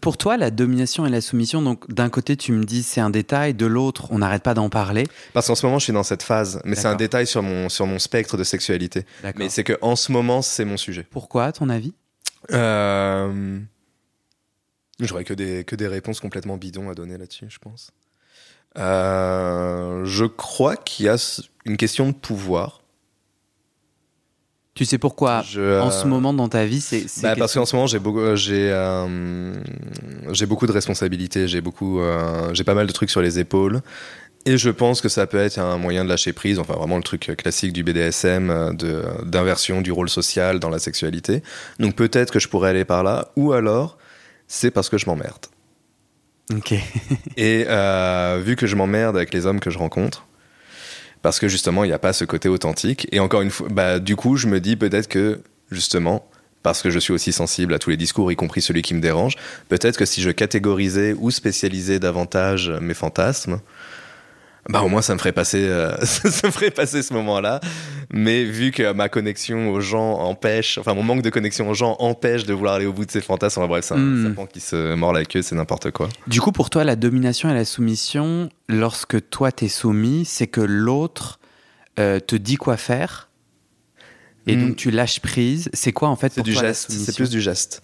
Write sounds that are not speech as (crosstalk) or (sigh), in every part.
Pour toi, la domination et la soumission, donc d'un côté tu me dis c'est un détail, de l'autre on n'arrête pas d'en parler. Parce qu'en ce moment, je suis dans cette phase, mais c'est un détail sur mon, sur mon spectre de sexualité. Mais c'est que en ce moment, c'est mon sujet. Pourquoi, à ton avis? Euh... J'aurais que des, que des réponses complètement bidons à donner là-dessus, je pense. Euh, je crois qu'il y a une question de pouvoir. Tu sais pourquoi Je, en euh, ce moment dans ta vie c'est... Bah, parce qu'en ce moment j'ai beaucoup euh, j'ai euh, j'ai beaucoup de responsabilités j'ai beaucoup euh, j'ai pas mal de trucs sur les épaules. Et je pense que ça peut être un moyen de lâcher prise enfin vraiment le truc classique du BDSM euh, de d'inversion du rôle social dans la sexualité. Donc peut-être que je pourrais aller par là ou alors c'est parce que je m'emmerde. Ok. et euh, vu que je m'emmerde avec les hommes que je rencontre, parce que justement, il n'y a pas ce côté authentique, et encore une fois, bah, du coup, je me dis peut-être que, justement, parce que je suis aussi sensible à tous les discours, y compris celui qui me dérange, peut-être que si je catégorisais ou spécialisais davantage mes fantasmes, bah au moins ça me ferait passer, euh, (laughs) ça me ferait passer ce moment-là. Mais vu que ma connexion aux gens empêche, enfin mon manque de connexion aux gens empêche de vouloir aller au bout de ces fantasmes, bref, c'est un Mm. serpent qui se mord la queue, c'est n'importe quoi. Du coup, pour toi, la domination et la soumission, lorsque toi t'es soumis, c'est que l'autre euh, te dit quoi faire et Hmm. donc tu lâches prise. C'est quoi en fait C'est du geste, c'est plus du geste.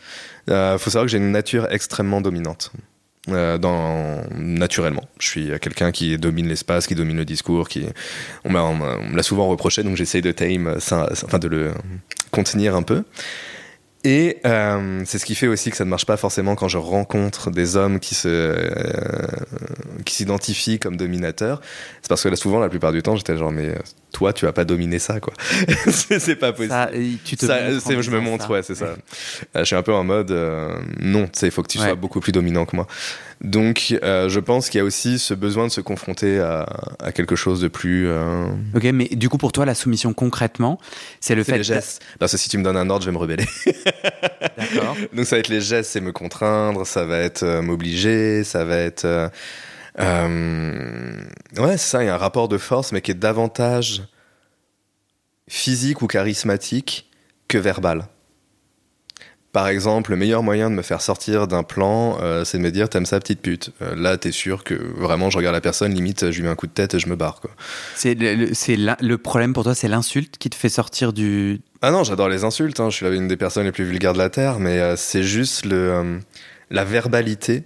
Euh, faut savoir que j'ai une nature extrêmement dominante. Euh, dans, naturellement. Je suis quelqu'un qui domine l'espace, qui domine le discours, qui, on me l'a souvent reproché, donc j'essaye de tame ça, enfin de le contenir un peu. Et euh, c'est ce qui fait aussi que ça ne marche pas forcément quand je rencontre des hommes qui se euh, qui s'identifient comme dominateurs. C'est parce que là, souvent, la plupart du temps, j'étais genre, mais euh, toi, tu vas pas dominer ça, quoi. (laughs) c'est pas possible. Ça, tu te Ça, je me montre, ça. ouais, c'est ça. Euh, je suis un peu en mode euh, non, tu sais, il faut que tu Ouais. sois beaucoup plus dominant que moi. Donc, euh, je pense qu'il y a aussi ce besoin de se confronter à, à quelque chose de plus. Ok, mais du coup, pour toi, la soumission concrètement, c'est le fait. les gestes. Parce que si tu me donnes un ordre, je vais me rebeller. D'accord. (laughs) Donc, ça va être les gestes, c'est me contraindre, ça va être m'obliger, ça va être. Euh, ouais, c'est ça, il y a un rapport de force, mais qui est davantage physique ou charismatique que verbal. Par exemple, le meilleur moyen de me faire sortir d'un plan, euh, c'est de me dire t'aimes ça petite pute. Euh, là, t'es sûr que vraiment je regarde la personne, limite je lui mets un coup de tête et je me barre. C'est le, le- problème pour toi, c'est l'insulte qui te fait sortir du. Ah non, j'adore les insultes. hein. Je suis une des personnes les plus vulgaires de la terre, mais euh, c'est juste le la verbalité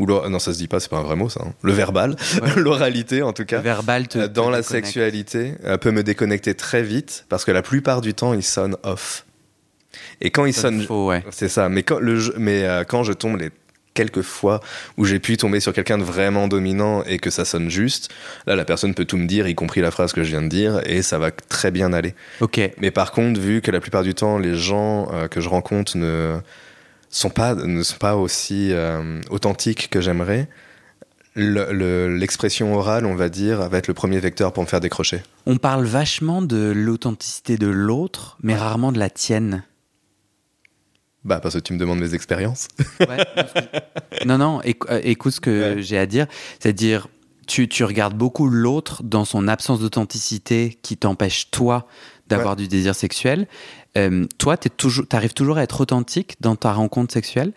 ou l'or- non ça se dit pas, c'est pas un vrai mot ça. hein. Le verbal, Ouais. (laughs) l'oralité en tout Le cas. verbal te. dans te la déconnecte. sexualité euh, peut me déconnecter très vite parce que la plupart du temps il sonne off. Et quand il sonne, ouais. c'est ça. Mais quand le mais euh, quand je tombe les quelques fois où j'ai pu tomber sur quelqu'un de vraiment dominant et que ça sonne juste, là la personne peut tout me dire, y compris la phrase que je viens de dire, et ça va très bien aller. Ok. Mais par contre, vu que la plupart du temps, les gens euh, que je rencontre ne sont pas, ne sont pas aussi euh, authentiques que j'aimerais, le- le- l'expression orale, on va dire, va être le premier vecteur pour me faire décrocher. On parle vachement de l'authenticité de l'autre, mais rarement de la tienne. Bah, parce que tu me demandes mes expériences. Ouais, que- non, non, éc- euh, écoute ce que Ouais. j'ai à dire. C'est-à-dire, tu, tu regardes beaucoup l'autre dans son absence d'authenticité qui t'empêche, toi, d'avoir du désir sexuel. Euh, toi, tu toujours, arrives toujours à être authentique dans ta rencontre sexuelle?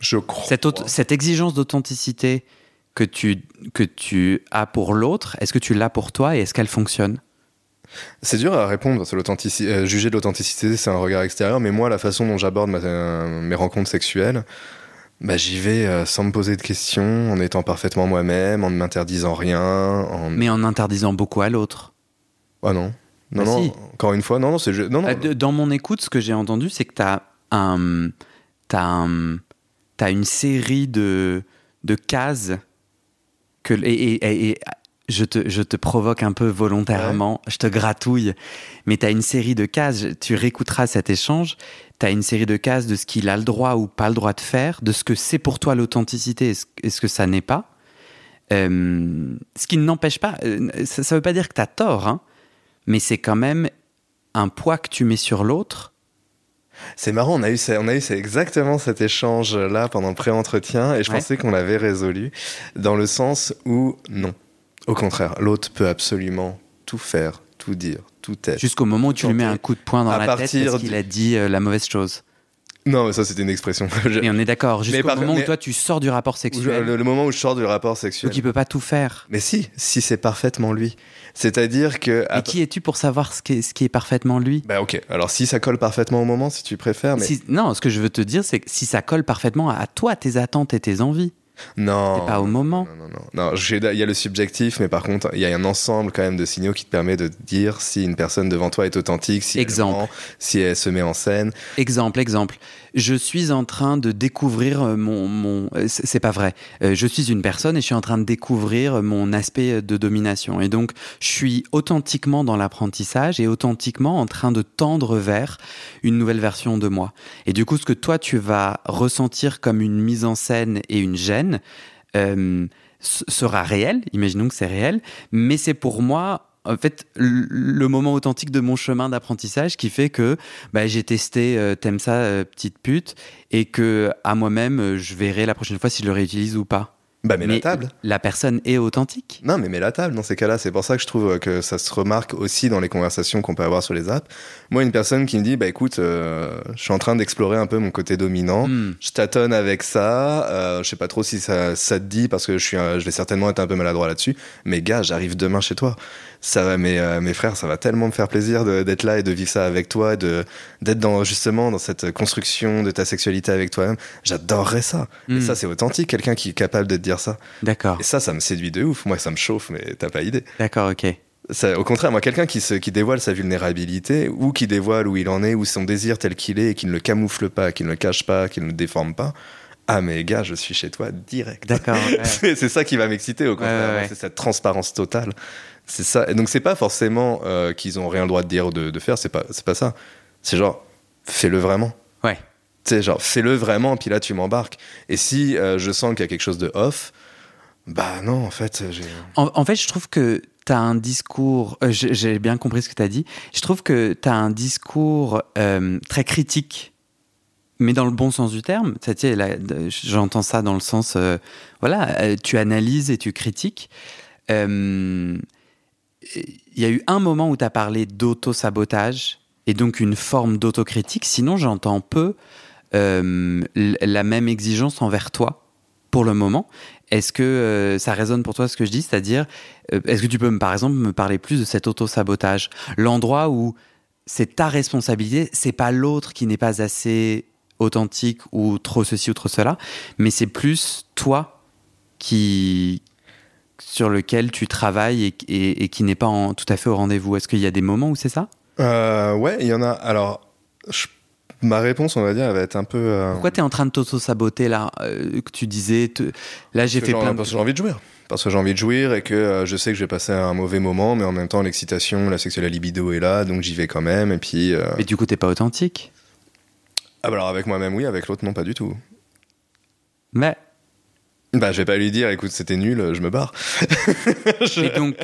Je crois. cette, exigence d'authenticité que tu, que tu as pour l'autre, est-ce que tu l'as pour toi et est-ce qu'elle fonctionne? C'est dur à répondre l'authenticité, euh, juger de l'authenticité, c'est un regard extérieur. Mais moi, la façon dont j'aborde euh, mes rencontres sexuelles, bah, j'y vais euh, sans me poser de questions, en étant parfaitement moi-même, en ne m'interdisant rien. En... Mais en interdisant beaucoup à l'autre? Ah non. Non, Bah non, si. encore une fois, non, non, c'est non, non. De- Dans mon écoute, ce que j'ai entendu, c'est que as, un, t'as un, t'as une série de, de cases que, et, et- et- et je te, je te provoque un peu volontairement, je te gratouille, mais tu as une série de cases, tu réécouteras cet échange, tu as une série de cases de ce qu'il a le droit ou pas le droit de faire, de ce que c'est pour toi l'authenticité et ce que ça n'est pas. Euh, ce qui n'empêche pas, euh, ça ne veut pas dire que tu as tort, hein, mais c'est quand même un poids que tu mets sur l'autre. C'est marrant, on a eu, on a eu exactement cet échange-là pendant le pré-entretien et je pensais qu'on l'avait résolu dans le sens où non. Au contraire, l'autre peut absolument tout faire, tout dire, tout être. Jusqu'au moment où tu lui mets un coup de poing dans la tête parce qu'il a dit euh, la mauvaise chose. Non, mais ça c'était une expression. Et on est d'accord. Jusqu'au moment où toi tu sors du rapport sexuel. Le, moment où je sors du rapport sexuel. Donc il peut pas tout faire. Mais si, si c'est parfaitement lui. C'est-à-dire que. Et qui es-tu pour savoir ce qui est, ce qui est parfaitement lui? Bah ok. Alors si ça colle parfaitement au moment, si tu préfères. Mais... non, ce que je veux te dire, c'est que si ça colle parfaitement à toi, tes attentes et tes envies. Non. pas au moment. Non, non, non. il y a le subjectif, mais par contre, il y a un ensemble quand même de signaux qui te permet de dire si une personne devant toi est authentique, si exemple. Elle si elle se met en scène. Exemple, exemple. Je suis en train de découvrir euh, mon. mon euh, c'est pas vrai. Euh, je suis une personne et je suis en train de découvrir mon aspect de domination. Et donc, je suis authentiquement dans l'apprentissage et authentiquement en train de tendre vers une nouvelle version de moi. Et du coup, ce que toi, tu vas ressentir comme une mise en scène et une gêne, sera réel, imaginons que c'est réel, mais c'est pour moi en fait le moment authentique de mon chemin d'apprentissage qui fait que bah, j'ai testé euh, t'aimes ça euh, petite pute et que à moi-même euh, je verrai la prochaine fois si je le réutilise ou pas. Bah, mets la table. La personne est authentique. Non, mais mets la table dans ces cas-là. C'est pour ça que je trouve que ça se remarque aussi dans les conversations qu'on peut avoir sur les apps. Moi, une personne qui me dit, bah écoute, je suis en train d'explorer un peu mon côté dominant. Hmm. Je tâtonne avec ça. Euh, je sais pas trop si ça, ça te dit parce que je suis, je vais certainement être un peu maladroit là-dessus. Mais gars, j'arrive demain chez toi ça va, mes, euh, mes frères, ça va tellement me faire plaisir d'être là et de vivre ça avec toi, de d'être dans justement dans cette construction de ta sexualité avec toi-même. J'adorerais ça. Et hmm. ça, c'est authentique, quelqu'un qui est capable de te dire ça. D'accord. Et ça, ça me séduit de ouf. Moi, ça me chauffe, mais t'as pas idée. D'accord, ok. Ça, au contraire, moi, quelqu'un qui, se, qui dévoile sa vulnérabilité ou qui dévoile où il en est, ou son désir tel qu'il est, et qui ne le camoufle pas, qui ne le cache pas, qui ne le déforme pas, ah mais gars, je suis chez toi direct. D'accord. (laughs) c'est ça qui va m'exciter au contraire. c'est cette transparence totale. C'est ça. Et donc c'est pas forcément euh, qu'ils ont rien le droit de dire ou de, faire. C'est pas pas ça. C'est genre fais-le vraiment. Ouais. Tu sais genre fais-le vraiment. Puis là tu m'embarques. Et si euh, je sens qu'il y a quelque chose de off, bah non en fait j'ai. En, fait je trouve que tu as un discours. Euh, j'ai bien compris ce que tu as dit. Je trouve que tu as un discours très critique mais dans le bon sens du terme, j'entends ça dans le sens, euh, voilà, tu analyses et tu critiques. Euh, il y a eu un moment où tu as parlé d'auto-sabotage et donc une forme d'autocritique, sinon j'entends peu la même exigence envers toi pour le moment. Est-ce que ça résonne pour toi ce que je dis? C'est-à-dire, est-ce que tu peux, par exemple, me parler plus de cet auto-sabotage? L'endroit où c'est ta responsabilité, c'est pas l'autre qui n'est pas assez authentique ou trop ceci ou trop cela, mais c'est plus toi qui sur lequel tu travailles et, qui n'est pas en, tout à fait au rendez-vous. Est-ce qu'il y a des moments où c'est ça? Euh, Ouais, il y en a. Alors, ma réponse, on va dire, elle va être un peu. Euh, Pourquoi tu es en train de t'auto-saboter là? Euh, Que tu disais, là j'ai fait plein. Parce que j'ai envie de jouir. Parce que j'ai envie de jouir et que je sais que je vais passer un mauvais moment, mais en même temps, l'excitation, la sexuelle, la libido est là, donc j'y vais quand même. Et puis. Mais du coup, t'es pas authentique? Ah bah alors avec moi-même oui, avec l'autre non pas du tout. Mais bah, je vais pas lui dire, écoute, c'était nul, je me barre. (laughs) je, donc,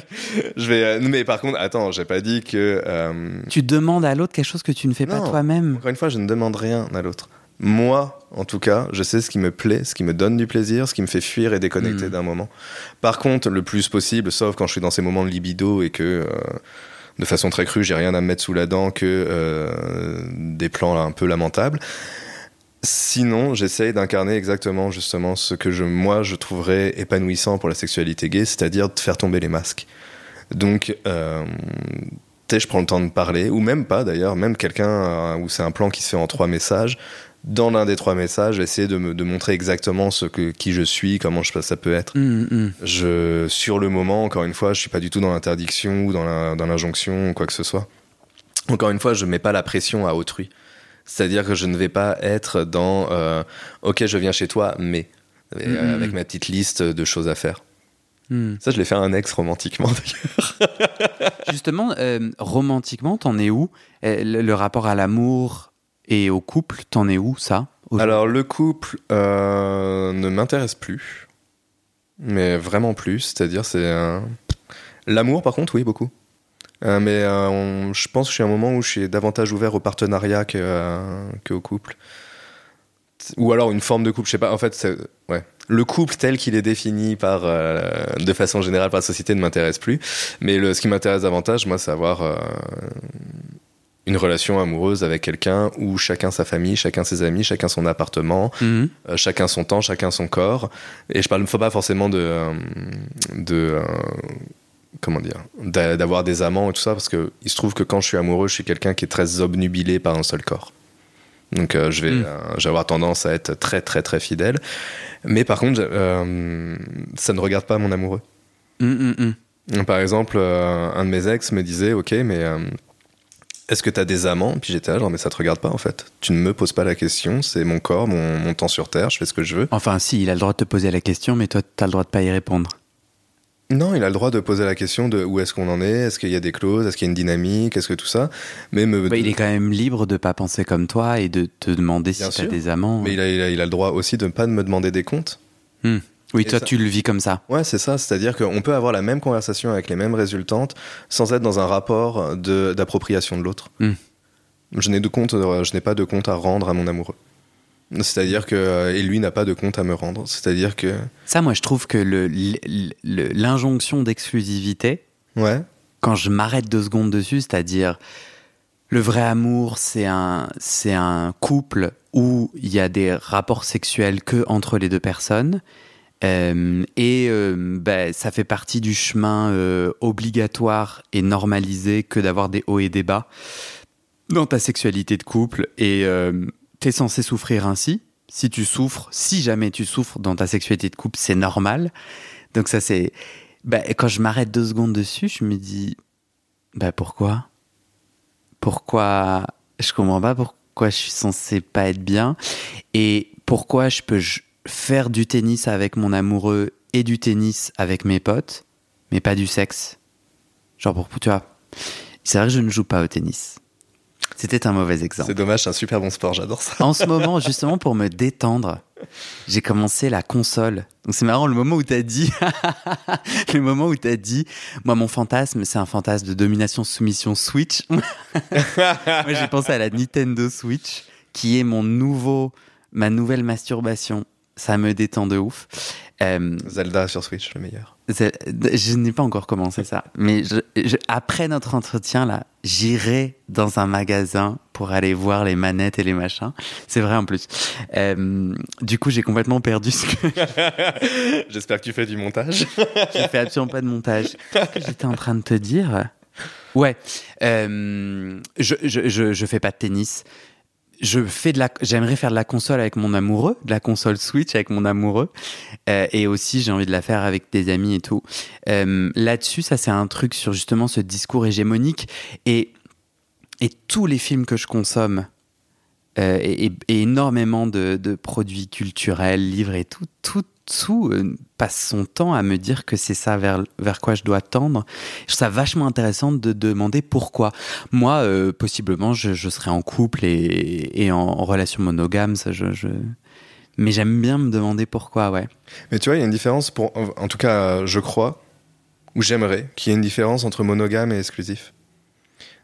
je vais. Euh, mais par contre, attends, j'ai pas dit que. Euh, tu demandes à l'autre quelque chose que tu ne fais pas toi-même. Encore une fois, je ne demande rien à l'autre. Moi, en tout cas, je sais ce qui me plaît, ce qui me donne du plaisir, ce qui me fait fuir et déconnecter hmm. d'un moment. Par contre, le plus possible, sauf quand je suis dans ces moments de libido et que. Euh, de façon très crue, j'ai rien à me mettre sous la dent que euh, des plans un peu lamentables. Sinon, j'essaye d'incarner exactement justement ce que je, moi je trouverais épanouissant pour la sexualité gay, c'est-à-dire de faire tomber les masques. Donc, euh, je prends le temps de parler, ou même pas d'ailleurs, même quelqu'un euh, où c'est un plan qui se fait en trois messages, dans l'un des trois messages, essayer de, me, de montrer exactement ce que, qui je suis, comment je, ça peut être. Mm, mm. Je, sur le moment, encore une fois, je suis pas du tout dans l'interdiction ou dans l'injonction ou quoi que ce soit. Encore une fois, je mets pas la pression à autrui. C'est-à-dire que je ne vais pas être dans euh, OK, je viens chez toi, mais mm, avec ma petite liste de choses à faire. Hmm. Ça, je l'ai fait à un ex romantiquement (laughs) d'ailleurs. Justement, euh, romantiquement, t'en es où? Euh, le, le rapport à l'amour et au couple, t'en es où ça Alors, le couple euh, ne m'intéresse plus. Mais vraiment plus. C'est-à-dire, c'est. un- L'amour, par contre, oui, beaucoup. Euh, mais euh, on- je pense que je suis à un moment où je suis davantage ouvert au partenariat que, euh, qu'au couple. Ou alors une forme de couple, je sais pas. En fait, ouais. le couple tel qu'il est défini par, de façon générale par la société ne m'intéresse plus. Mais le, ce qui m'intéresse davantage, moi, c'est avoir une relation amoureuse avec quelqu'un où chacun sa famille, chacun ses amis, chacun son appartement, Mhm. chacun son temps, chacun son corps. Et je parle faut pas forcément de, de comment dire, d'a- d'avoir des amants et tout ça, parce que il se trouve que quand je suis amoureux, je suis quelqu'un qui est très obnubilé par un seul corps. Donc euh, je vais, Mm. euh, avoir tendance à être très très très fidèle. Mais par contre, euh, ça ne regarde pas mon amoureux. Mhm, mhm. Par exemple, euh, un de mes ex me disait, ok, mais est-ce que tu as des amants? Puis j'étais là, genre, mais ça te regarde pas en fait. Tu ne me poses pas la question, c'est mon corps, mon, mon temps sur Terre, je fais ce que je veux. Enfin, si, il a le droit de te poser la question, mais toi, t'as le droit de pas y répondre. Non, il a le droit de poser la question de où est-ce qu'on en est, est-ce qu'il y a des clauses, est-ce qu'il y a une dynamique, est-ce que tout ça. Mais, me, Bah, il est quand même libre de pas penser comme toi et de te demander Bien si t'as sûr. des amants. mais il, a, il a- il a le droit aussi de ne pas me demander des comptes. Oui, Et toi, ça- tu le vis comme ça. Ouais, c'est ça. C'est-à-dire qu'on peut avoir la même conversation avec les mêmes résultantes sans être dans un rapport d'appropriation de, l'autre. Hmm. Je n'ai de compte, je n'ai pas de compte à rendre à mon amoureux. C'est-à-dire que euh, et lui n'a pas de compte à me rendre. C'est-à-dire que Ça, moi, je trouve que l'injonction d'exclusivité, ouais, quand je m'arrête deux secondes dessus, c'est-à-dire le vrai amour, c'est un, c'est un couple où il y a des rapports sexuels que entre les deux personnes. Euh, et euh, ben, ça fait partie du chemin euh, obligatoire et normalisé que d'avoir des hauts et des bas dans ta sexualité de couple. Et t'es censé souffrir ainsi. Si tu souffres, si jamais tu souffres dans ta sexualité de couple, c'est normal. Donc ça, c'est... Ben, quand je m'arrête deux secondes dessus, je me dis, bah pourquoi? Pourquoi? Je comprends pas pourquoi je suis censé pas être bien et pourquoi je peux faire du tennis avec mon amoureux et du tennis avec mes potes, mais pas du sexe? Genre pour tu vois. C'est vrai que je ne joue pas au tennis. C'était un mauvais exemple. c'est dommage, c'est un super bon sport, j'adore ça. En ce moment, justement, pour me détendre, j'ai commencé la console. Donc c'est marrant, le moment où t'as dit, (laughs) le moment où t'as dit, moi mon fantasme, c'est un fantasme de domination-soumission Switch. (laughs) moi j'ai pensé à la Nintendo Switch, qui est mon nouveau, ma nouvelle masturbation. Ça me détend de ouf. Euh, Zelda sur Switch, le meilleur. Je n'ai pas encore commencé ça, mais je- je- après notre entretien là, j'irai dans un magasin pour aller voir les manettes et les machins. C'est vrai en plus. Euh, du coup, j'ai complètement perdu ce que (laughs) J'espère que tu fais du montage. j'ai fait absolument pas de montage. Qu'est-ce que j'étais en train de te dire Ouais, euh, je, je, je, je fais pas de tennis. Je fais de la, j'aimerais faire de la console avec mon amoureux, de la console Switch avec mon amoureux, Euh, et aussi j'ai envie de la faire avec des amis et tout. Euh, Là-dessus, ça c'est un truc sur justement ce discours hégémonique et et tous les films que je consomme euh, et, énormément de, de produits culturels, livres et tout, tout, tout euh, passe son temps à me dire que c'est ça vers, vers quoi je dois tendre. Je trouve ça vachement intéressant de demander pourquoi. Moi, euh, possiblement, je, je serais en couple et, et en, en relation monogame, ça, je, je... mais j'aime bien me demander pourquoi, ouais. Mais tu vois, il y a une différence, pour, en tout cas, je crois, ou j'aimerais, qu'il y ait une différence entre monogame et exclusif.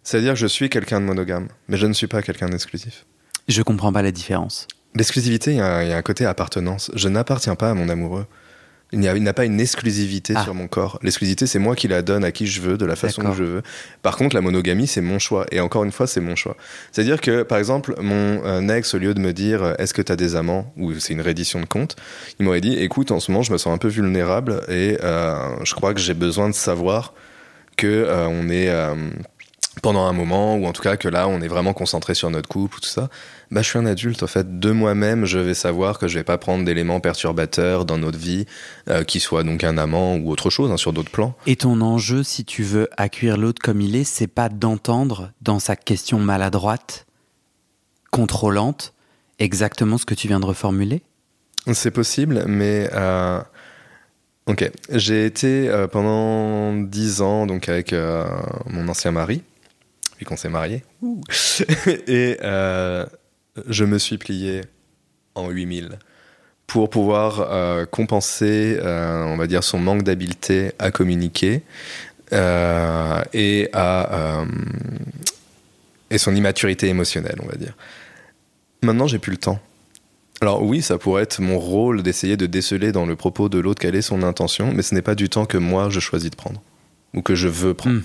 C'est-à-dire que je suis quelqu'un de monogame, mais je ne suis pas quelqu'un d'exclusif. Je comprends pas la différence. L'exclusivité, il y, a il y a un côté appartenance. Je n'appartiens pas à mon amoureux. Il n'y a- il n'a pas une exclusivité Ah. sur mon corps. L'exclusivité, c'est moi qui la donne à qui je veux, de la façon que je veux. Par contre, la monogamie, c'est mon choix. Et encore une fois, c'est mon choix. C'est-à-dire que, par exemple, mon euh, ex, au lieu de me dire euh, est-ce que tu as des amants ou c'est une reddition de compte, il m'aurait dit écoute, en ce moment, je me sens un peu vulnérable et euh, je crois que j'ai besoin de savoir que euh, on est euh, pendant un moment ou en tout cas que là, on est vraiment concentré sur notre couple ou tout ça. Bah, je suis un adulte, en fait. De moi-même, je vais savoir que je vais pas prendre d'éléments perturbateurs dans notre vie, euh, qui soient donc un amant ou autre chose, hein, sur d'autres plans. Et ton enjeu, si tu veux accueillir l'autre comme il est, c'est pas d'entendre dans sa question maladroite, contrôlante, exactement ce que tu viens de reformuler? C'est possible, mais euh, Ok. J'ai été euh, pendant 10 ans donc avec euh, mon ancien mari, puis qu'on s'est marié. (laughs) Et euh, je me suis plié en 8000 pour pouvoir euh, compenser, euh, on va dire, son manque d'habileté à communiquer et à et son immaturité émotionnelle, on va dire. Maintenant, j'ai plus le temps. Alors oui, ça pourrait être mon rôle d'essayer de déceler dans le propos de l'autre quelle est son intention, mais ce n'est pas du temps que moi je choisis de prendre ou que je veux prendre. Mm.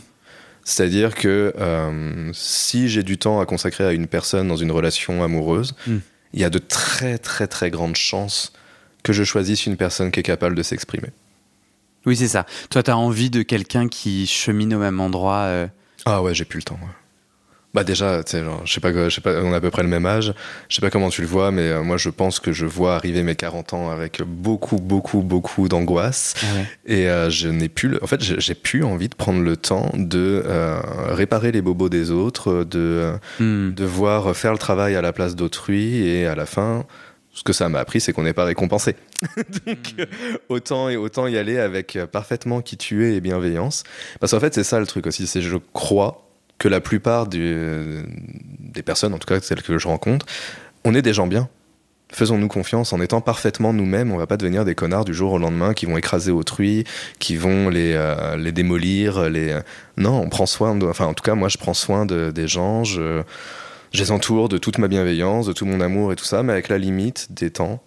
C'est-à-dire que euh, si j'ai du temps à consacrer à une personne dans une relation amoureuse, Mm. il y a de très très très grandes chances que je choisisse une personne qui est capable de s'exprimer. Oui, c'est ça. Toi, tu as envie de quelqu'un qui chemine au même endroit. euh, Ah ouais, j'ai plus le temps. ouais. Bah déjà, genre, je sais pas, je sais pas, on a à peu près le même âge. Je sais pas comment tu le vois, mais euh, moi je pense que je vois arriver mes 40 ans avec beaucoup, beaucoup, beaucoup d'angoisse. Ah ouais. Et euh, je n'ai plus, le- en fait, j'ai plus envie de prendre le temps de euh, réparer les bobos des autres, de Hmm. devoir faire le travail à la place d'autrui, et à la fin, ce que ça m'a appris, c'est qu'on n'est pas récompensé. (laughs) Donc, euh, autant et autant y aller avec parfaitement qui tu es et bienveillance. Parce qu'en fait, c'est ça le truc aussi, c'est je crois que la plupart des personnes, en tout cas celles que je rencontre, on est des gens bien. Faisons-nous confiance en étant parfaitement nous-mêmes. On va pas devenir des connards du jour au lendemain qui vont écraser autrui, qui vont les, euh, les démolir. Les... euh, Non, on prend soin de. Enfin, en tout cas, moi, je prends soin de, des gens. Je, je les entoure de toute ma bienveillance, de tout mon amour et tout ça, mais avec la limite des temps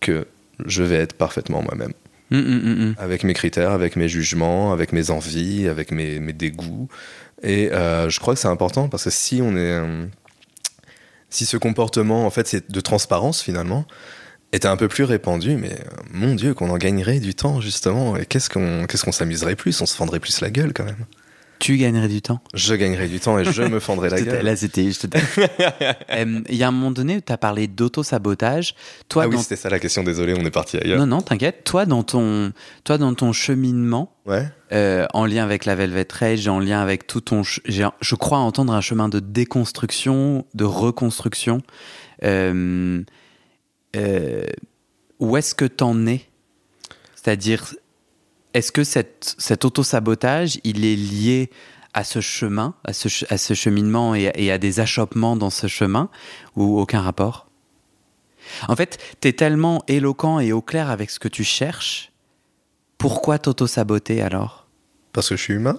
que je vais être parfaitement moi-même. Hmm, hmm, hmm. Avec mes critères, avec mes jugements, avec mes envies, avec mes, mes dégoûts. Et euh, je crois que c'est important parce que si on est. euh, si ce comportement, en fait, c'est de transparence finalement, était un peu plus répandu, mais euh, mon Dieu, qu'on en gagnerait du temps justement. Et qu'est-ce qu'on qu'est-ce qu'on s'amuserait plus? On se fendrait plus la gueule quand même. Tu gagnerais du temps? Je gagnerais du temps et je me fendrais la gueule. Là, c'était. Il (laughs) y a un moment donné où tu as parlé d'auto-sabotage. Toi, ah oui, dans- c'était ça la question, désolé, on est parti ailleurs. Non, non, t'inquiète. Toi, dans ton, toi, dans ton cheminement, Ouais. euh, en lien avec la Velvet Rage, en lien avec tout ton. Je crois entendre un chemin de déconstruction, de reconstruction. Euh, euh, où est-ce que t'en es? C'est-à-dire, est-ce que cette, cet auto-sabotage, il est lié à ce chemin, à ce, ch- à ce cheminement et, et à des achoppements dans ce chemin, ou aucun rapport? En fait, t'es tellement éloquent et au clair avec ce que tu cherches. Pourquoi t'auto-saboter alors? Parce que je suis humain.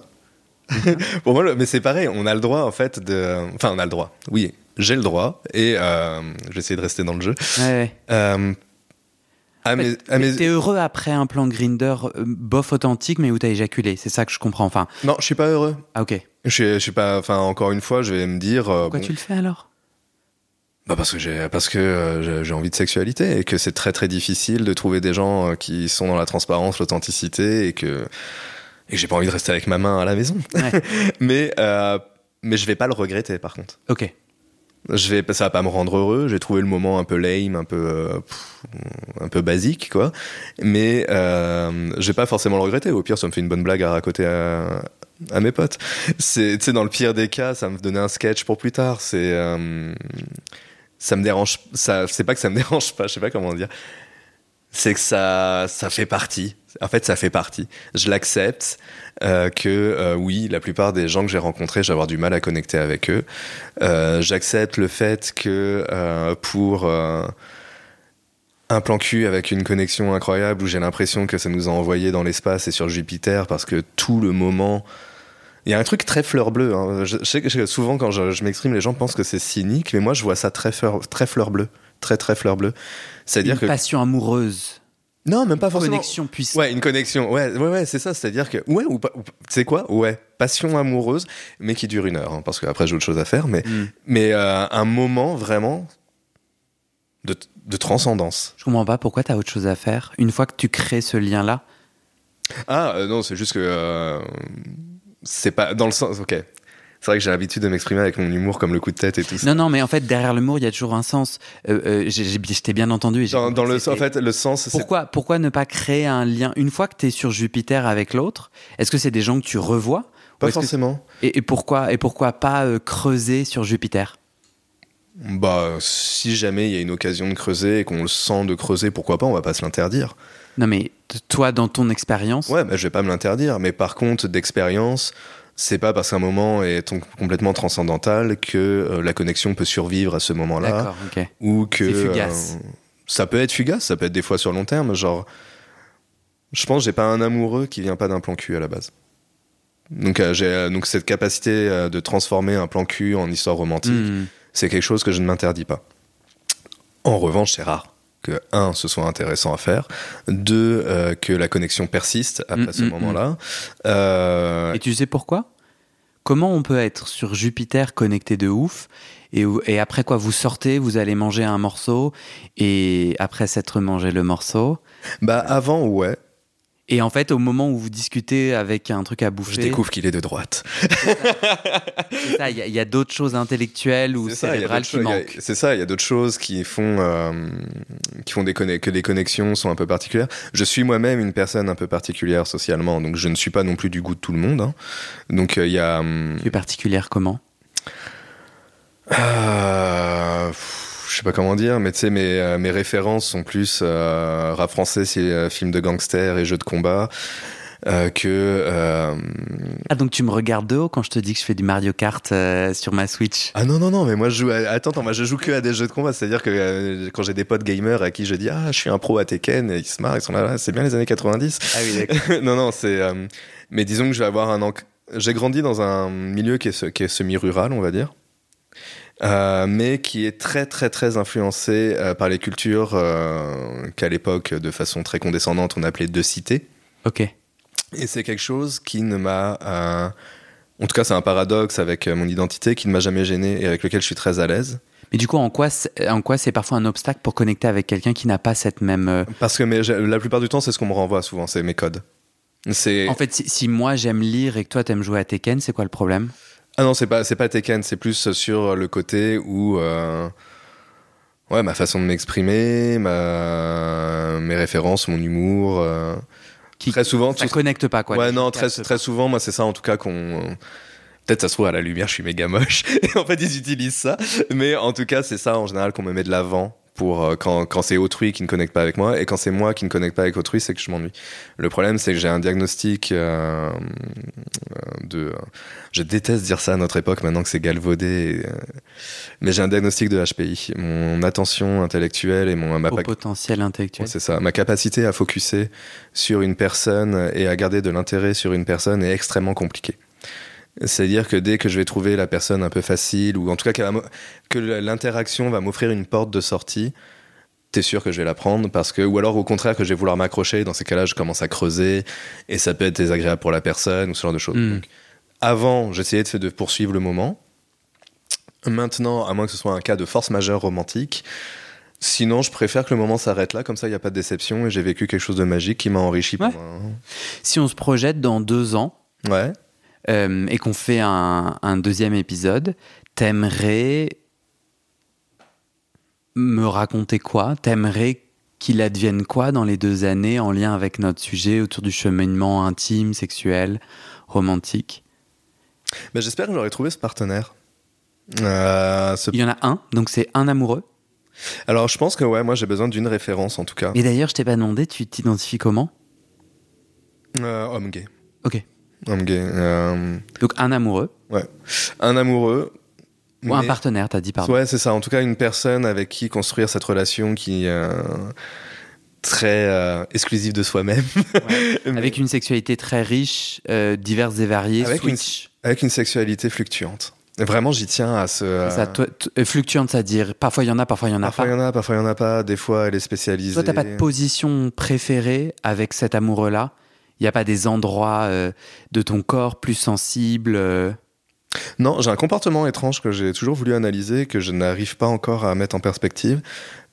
(laughs) Pour moi, mais c'est pareil, on a le droit en fait de. Enfin, on a le droit. Oui, j'ai le droit et euh, j'essaie de rester dans le jeu. Ouais. Euh, T'es heureux après un plan Grinder euh, bof authentique, mais où t'as éjaculé. C'est ça que je comprends. Enfin, Non, je suis pas heureux. ah ok. Je suis, pas. Enfin, encore une fois, je vais me dire. euh, Pourquoi bon, tu le fais alors? Bah parce que j'ai parce que euh, j'ai- envie de sexualité et que c'est très très difficile de trouver des gens qui sont dans la transparence, l'authenticité et que et j'ai pas envie de rester avec ma main à la maison. Ouais. (laughs) mais euh, mais je vais pas le regretter par contre. Ok. Je vais, ça va pas me rendre heureux. J'ai trouvé le moment un peu lame, un peu, euh, un peu basique, quoi. Mais euh, je vais pas forcément le regretter. Au pire, ça me fait une bonne blague à raconter à, à mes potes. C'est, tu sais, dans le pire des cas, ça me donnait un sketch pour plus tard. C'est, euh, ça me dérange. Ça, c'est pas que ça me (laughs) dérange pas. Je sais pas comment dire. C'est que ça, ça fait partie. En fait, ça fait partie. Je l'accepte euh, que euh, oui, la plupart des gens que j'ai rencontrés, j'ai avoir du mal à connecter avec eux. Euh, J'accepte le fait que pour un plan cul avec une connexion incroyable où j'ai l'impression que ça nous a envoyé dans l'espace et sur Jupiter parce que tout le moment. Il y a un truc très fleur bleue. hein. Je sais que souvent quand je, je m'exprime, les gens pensent que c'est cynique, mais moi je vois ça très fleur, très fleur bleue. Très très fleur bleue. C'est-à-dire Une que. passion amoureuse. Non, même pas forcément. Connexion puissante. Ouais, une connexion. Ouais, ouais, ouais, c'est ça. C'est-à-dire que, ouais, ou pas. sais quoi? Ouais, passion amoureuse, mais qui dure une heure, hein, parce qu'après j'ai autre chose à faire. Mais, Hmm. mais euh, un moment vraiment de, de transcendance. Je comprends pas pourquoi t'as autre chose à faire. Une fois que tu crées ce lien-là, Ah euh, non, c'est juste que euh, c'est pas dans le sens. Ok. C'est vrai que j'ai l'habitude de m'exprimer avec mon humour comme le coup de tête et tout ça. Non, non, mais en fait, derrière le mot, il y a toujours un sens. Euh, euh, j'ai- je t'ai bien entendu. et Dans, le, en fait, le sens, c'est pourquoi, pourquoi ne pas créer un lien? Une fois que tu es sur Jupiter avec l'autre, est-ce que c'est des gens que tu revois? Pas que- forcément. et, et pourquoi, et pourquoi pas euh, creuser sur Jupiter? Bah, si jamais il y a une occasion de creuser et qu'on le sent de creuser, pourquoi pas? On va pas se l'interdire. Non, mais toi dans ton expérience Ouais, bah, je vais pas me l'interdire, mais par contre, d'expérience, c'est pas parce qu'un moment est complètement transcendantal que euh, la connexion peut survivre à ce moment-là. D'accord, ok. Ou que. Fugace. euh, ça peut être fugace, ça peut être des fois sur long terme. Genre, je pense que j'ai pas un amoureux qui vient pas d'un plan cul à la base. Donc, euh, j'ai donc cette capacité de transformer un plan cul en histoire romantique, Hmm. c'est quelque chose que je ne m'interdis pas. En revanche, c'est rare que, un, ce soit intéressant à faire, deux, euh, que la connexion persiste après Mm, ce mm, moment-là. Euh, Et tu sais pourquoi? Comment on peut être sur Jupiter connecté de ouf et, et après quoi vous sortez, vous allez manger un morceau et après s'être mangé le morceau? Bah, avant, ouais, et en fait au moment où vous discutez avec un truc à je bouffer, découvre qu'il est de droite. il y a, d'autres choses intellectuelles ou cérébrales qui manquent. C'est ça, il y a d'autres choses qui font, euh, qui font des que des connexions sont un peu particulières. Je suis moi-même une personne un peu particulière socialement, donc je ne suis pas non plus du goût de tout le monde. hein. Donc euh, il y a. Plus particulière comment? Euh, pff, je sais pas comment dire, mais tu sais, mes, euh, mes références sont plus euh, rap français, c'est euh, films de gangsters et jeux de combat. euh, que euh, Ah donc tu me regardes de haut quand je te dis que je fais du Mario Kart euh, sur ma Switch ah non non non mais moi je joue à... attends attends moi je joue que à des jeux de combat c'est à dire que quand j'ai des potes gamers à qui je dis ah je suis un pro à Tekken et ils se marrent ils sont là, là, c'est bien les années 90 Ah oui d'accord. (laughs) non, non, c'est. mais disons que je vais avoir un. J'ai grandi dans un milieu qui est, ce- qui est semi-rural, on va dire. Euh, mais qui est très très très influencé euh, par les cultures euh, qu'à l'époque de façon très condescendante on appelait de cité. Ok. et c'est quelque chose qui ne m'a en tout cas c'est un paradoxe avec mon identité qui ne m'a jamais gêné et avec lequel je suis très à l'aise. Mais du coup en quoi c'est, en quoi c'est parfois un obstacle pour connecter avec quelqu'un qui n'a pas cette même parce que mais, la plupart du temps c'est ce qu'on me renvoie souvent c'est mes codes. En fait, si, si moi j'aime lire et que toi t'aimes jouer à Tekken, c'est quoi le problème? Ah non, c'est pas, c'est pas Tekken, c'est plus sur le côté où. euh, ouais, ma façon de m'exprimer, ma, mes références, mon humour. euh, Qui- très souvent. Ça tout- connecte pas quoi. ouais, non, très, très souvent, moi, c'est ça en tout cas qu'on. Peut-être ça se trouve à la lumière, je suis méga moche. (laughs) Et en fait, ils utilisent ça. Mais en tout cas, c'est ça en général qu'on me met de l'avant pour euh, quand, quand c'est autrui qui ne connecte pas avec moi. Et quand c'est moi qui ne connecte pas avec autrui, c'est que je m'ennuie. Le problème, c'est que j'ai un diagnostic euh, euh, de. Je déteste dire ça à notre époque maintenant que c'est galvaudé. et, euh, mais j'ai un diagnostic de HPI. Mon attention intellectuelle et mon, ma, Au potentiel intellectuel. C'est ça. Ma capacité à focuser sur une personne et à garder de l'intérêt sur une personne est extrêmement compliquée. C'est-à-dire que dès que je vais trouver la personne un peu facile, ou en tout cas que l'interaction va m'offrir une porte de sortie, t'es sûr que je vais la prendre parce que, ou alors au contraire que je vais vouloir m'accrocher. Dans ces cas-là, je commence à creuser et ça peut être désagréable pour la personne ou ce genre de choses. Mm. Donc, avant, j'essayais de, de poursuivre le moment. Maintenant, à moins que ce soit un cas de force majeure romantique, sinon je préfère que le moment s'arrête là, comme ça il n'y a pas de déception et j'ai vécu quelque chose de magique qui m'a enrichi. Ouais. pendant Si on se projette dans deux ans Ouais. Euh, et qu'on fait un, un deuxième épisode, t'aimerais me raconter quoi? T'aimerais qu'il advienne quoi dans les deux années en lien avec notre sujet autour du cheminement intime, sexuel, romantique? Ben, J'espère que j'aurai trouvé ce partenaire. Euh, ce- Il y en a un, donc c'est un amoureux? Alors je pense que ouais, moi j'ai besoin d'une référence en tout cas. Et d'ailleurs, je t'ai pas demandé, tu t'identifies comment? Euh, homme gay. Ok. Homme gay. euh, Donc un amoureux ouais. Un amoureux. ou un partenaire, t'as dit pardon. Ouais, c'est ça. En tout cas, une personne avec qui construire cette relation qui est euh, très euh, exclusive de soi-même. (laughs) Mais Avec une sexualité très riche, euh, diverse et variée, Avec une- avec une sexualité fluctuante. Vraiment, j'y tiens à ce. euh, Ça, toi, t- fluctuante, c'est-à-dire parfois il y en a, parfois il y en a parfois il y pas. en a, parfois il y en a pas. Des fois, elle est spécialisée. Toi, t'as pas de position préférée avec cet amoureux-là? Il n'y a pas des endroits euh, de ton corps plus sensibles euh, Non, j'ai un comportement étrange que j'ai toujours voulu analyser, que je n'arrive pas encore à mettre en perspective.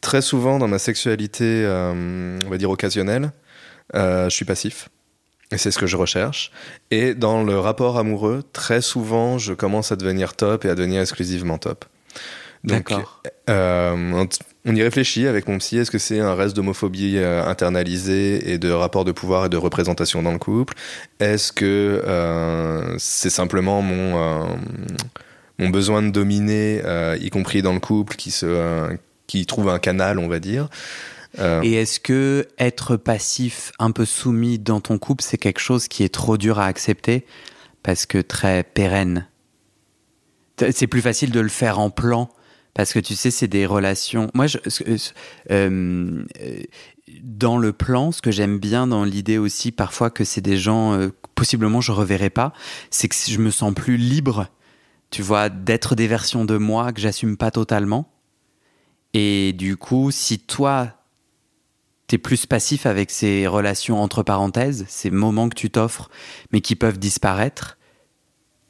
Très souvent, dans ma sexualité, euh, on va dire occasionnelle, je suis passif. Et c'est ce que je recherche. Et dans le rapport amoureux, très souvent, je commence à devenir top et à devenir exclusivement top. Donc, D'accord. euh, on- y réfléchit avec mon psy. Est-ce que c'est un reste d'homophobie euh, internalisée et de rapport de pouvoir et de représentation dans le couple? Est-ce que euh, c'est simplement mon, euh, mon besoin de dominer, euh, y compris dans le couple, qui, se, qui trouve un canal, on va dire? Et est-ce que être passif, un peu soumis dans ton couple, c'est quelque chose qui est trop dur à accepter? Parce que très pérenne C'est plus facile de le faire en plan parce que tu sais, c'est des relations. Moi, je, euh, euh, dans le plan, ce que j'aime bien dans l'idée aussi, parfois que c'est des gens, euh, possiblement je reverrai pas, c'est que je me sens plus libre, tu vois, d'être des versions de moi que j'assume pas totalement. Et du coup, si toi, t'es plus passif avec ces relations entre parenthèses, ces moments que tu t'offres, mais qui peuvent disparaître,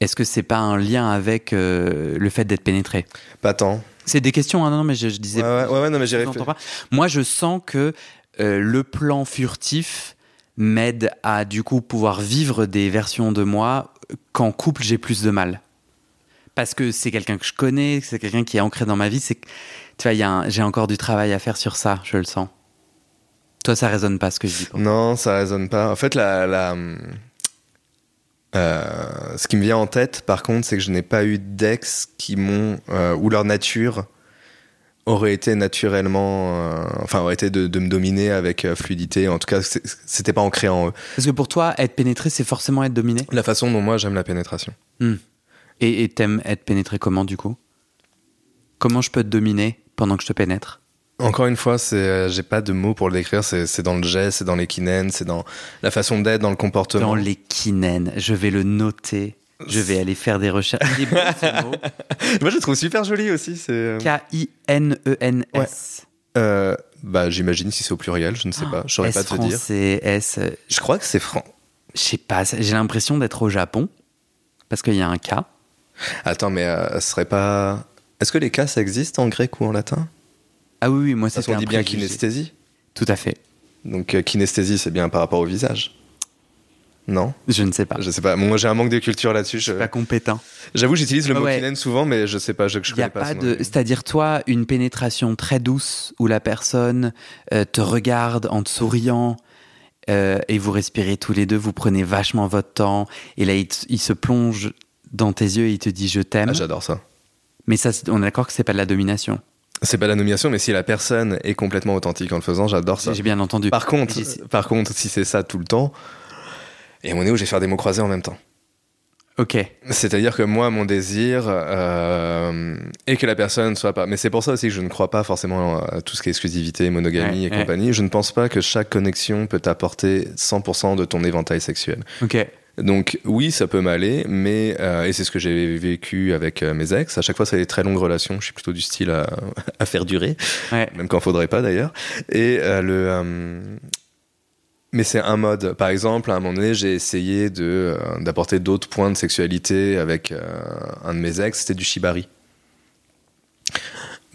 est-ce que c'est pas un lien avec euh, le fait d'être pénétré? Pas tant. C'est des questions, hein, non, non, mais je, je disais. Ouais, ouais, ouais, non, mais j'ai pas. Moi, je sens que euh, le plan furtif m'aide à du coup pouvoir vivre des versions de moi qu'en couple j'ai plus de mal. Parce que c'est quelqu'un que je connais, c'est quelqu'un qui est ancré dans ma vie. C'est, tu vois, j'ai encore du travail à faire sur ça, je le sens. Toi, ça résonne pas ce que je dis. pour. Non, ça résonne pas. En fait, la, la, euh, ce qui me vient en tête, par contre, c'est que je n'ai pas eu d'ex qui m'ont euh, où leur nature aurait été naturellement, euh, enfin aurait été de, de me dominer avec fluidité. En tout cas, c'était pas ancré en eux. Parce que pour toi, être pénétré, c'est forcément être dominé? La façon dont moi j'aime la pénétration. Et et t'aimes être pénétré comment du coup? Comment je peux te dominer pendant que je te pénètre? Encore une fois, c'est, euh, j'ai pas de mots pour le décrire. C'est, c'est dans le geste, c'est dans les kinènes, c'est dans la façon d'être, dans le comportement. Dans les kinènes. Je vais le noter. Je vais aller faire des recherches. (laughs) Moi, je le trouve super joli aussi. C'est. euh, K-I-N-E-N-S. euh, bah, j'imagine si c'est au pluriel, je ne sais pas. Je saurais pas te dire. français, S. Je crois que c'est franc. Je sais pas. J'ai l'impression d'être au Japon. Parce qu'il y a un K. Attends, mais euh, ce serait pas. Est-ce que les cas ça existe en grec ou en latin? Ah oui, oui, moi qu'on un dit bien kinesthésie. Tout à fait. Donc euh, kinesthésie, c'est bien par rapport au visage. Non? Je ne sais pas. Je sais pas. Moi, j'ai un manque de culture là-dessus. Je- Pas compétent. J'avoue, j'utilise le Ouais, mot ouais. kinène souvent, mais je sais pas. Je, je y a connais pas. de, c'est-à-dire toi, une pénétration très douce où la personne euh, te regarde en te souriant euh, et vous respirez tous les deux, vous prenez vachement votre temps et là il, se plonge dans tes yeux et il te dit je t'aime. Ah, j'adore ça. Mais ça, c'est- on est d'accord que c'est pas de la domination. C'est pas la nomination, mais si la personne est complètement authentique en le faisant, j'adore ça. J'ai bien entendu. Par contre, J'ai- par contre, si c'est ça tout le temps, et on est où je vais faire des mots croisés en même temps. Ok. C'est-à-dire que moi, mon désir euh, est que la personne soit pas. Mais c'est pour ça aussi que je ne crois pas forcément à tout ce qui est exclusivité, monogamie Ouais, et ouais. compagnie. Je ne pense pas que chaque connexion peut t'apporter 100% de ton éventail sexuel. Ok. Donc oui, ça peut m'aller, mais euh, et c'est ce que j'ai vécu avec euh, mes ex. À chaque fois, c'est des très longues relations. Je suis plutôt du style à, (laughs) à faire durer, Ouais. même quand faudrait pas d'ailleurs. Et euh, le mais c'est un mode. Par exemple, à un moment donné, j'ai essayé de d'apporter d'autres points de sexualité avec un de mes ex. C'était du shibari.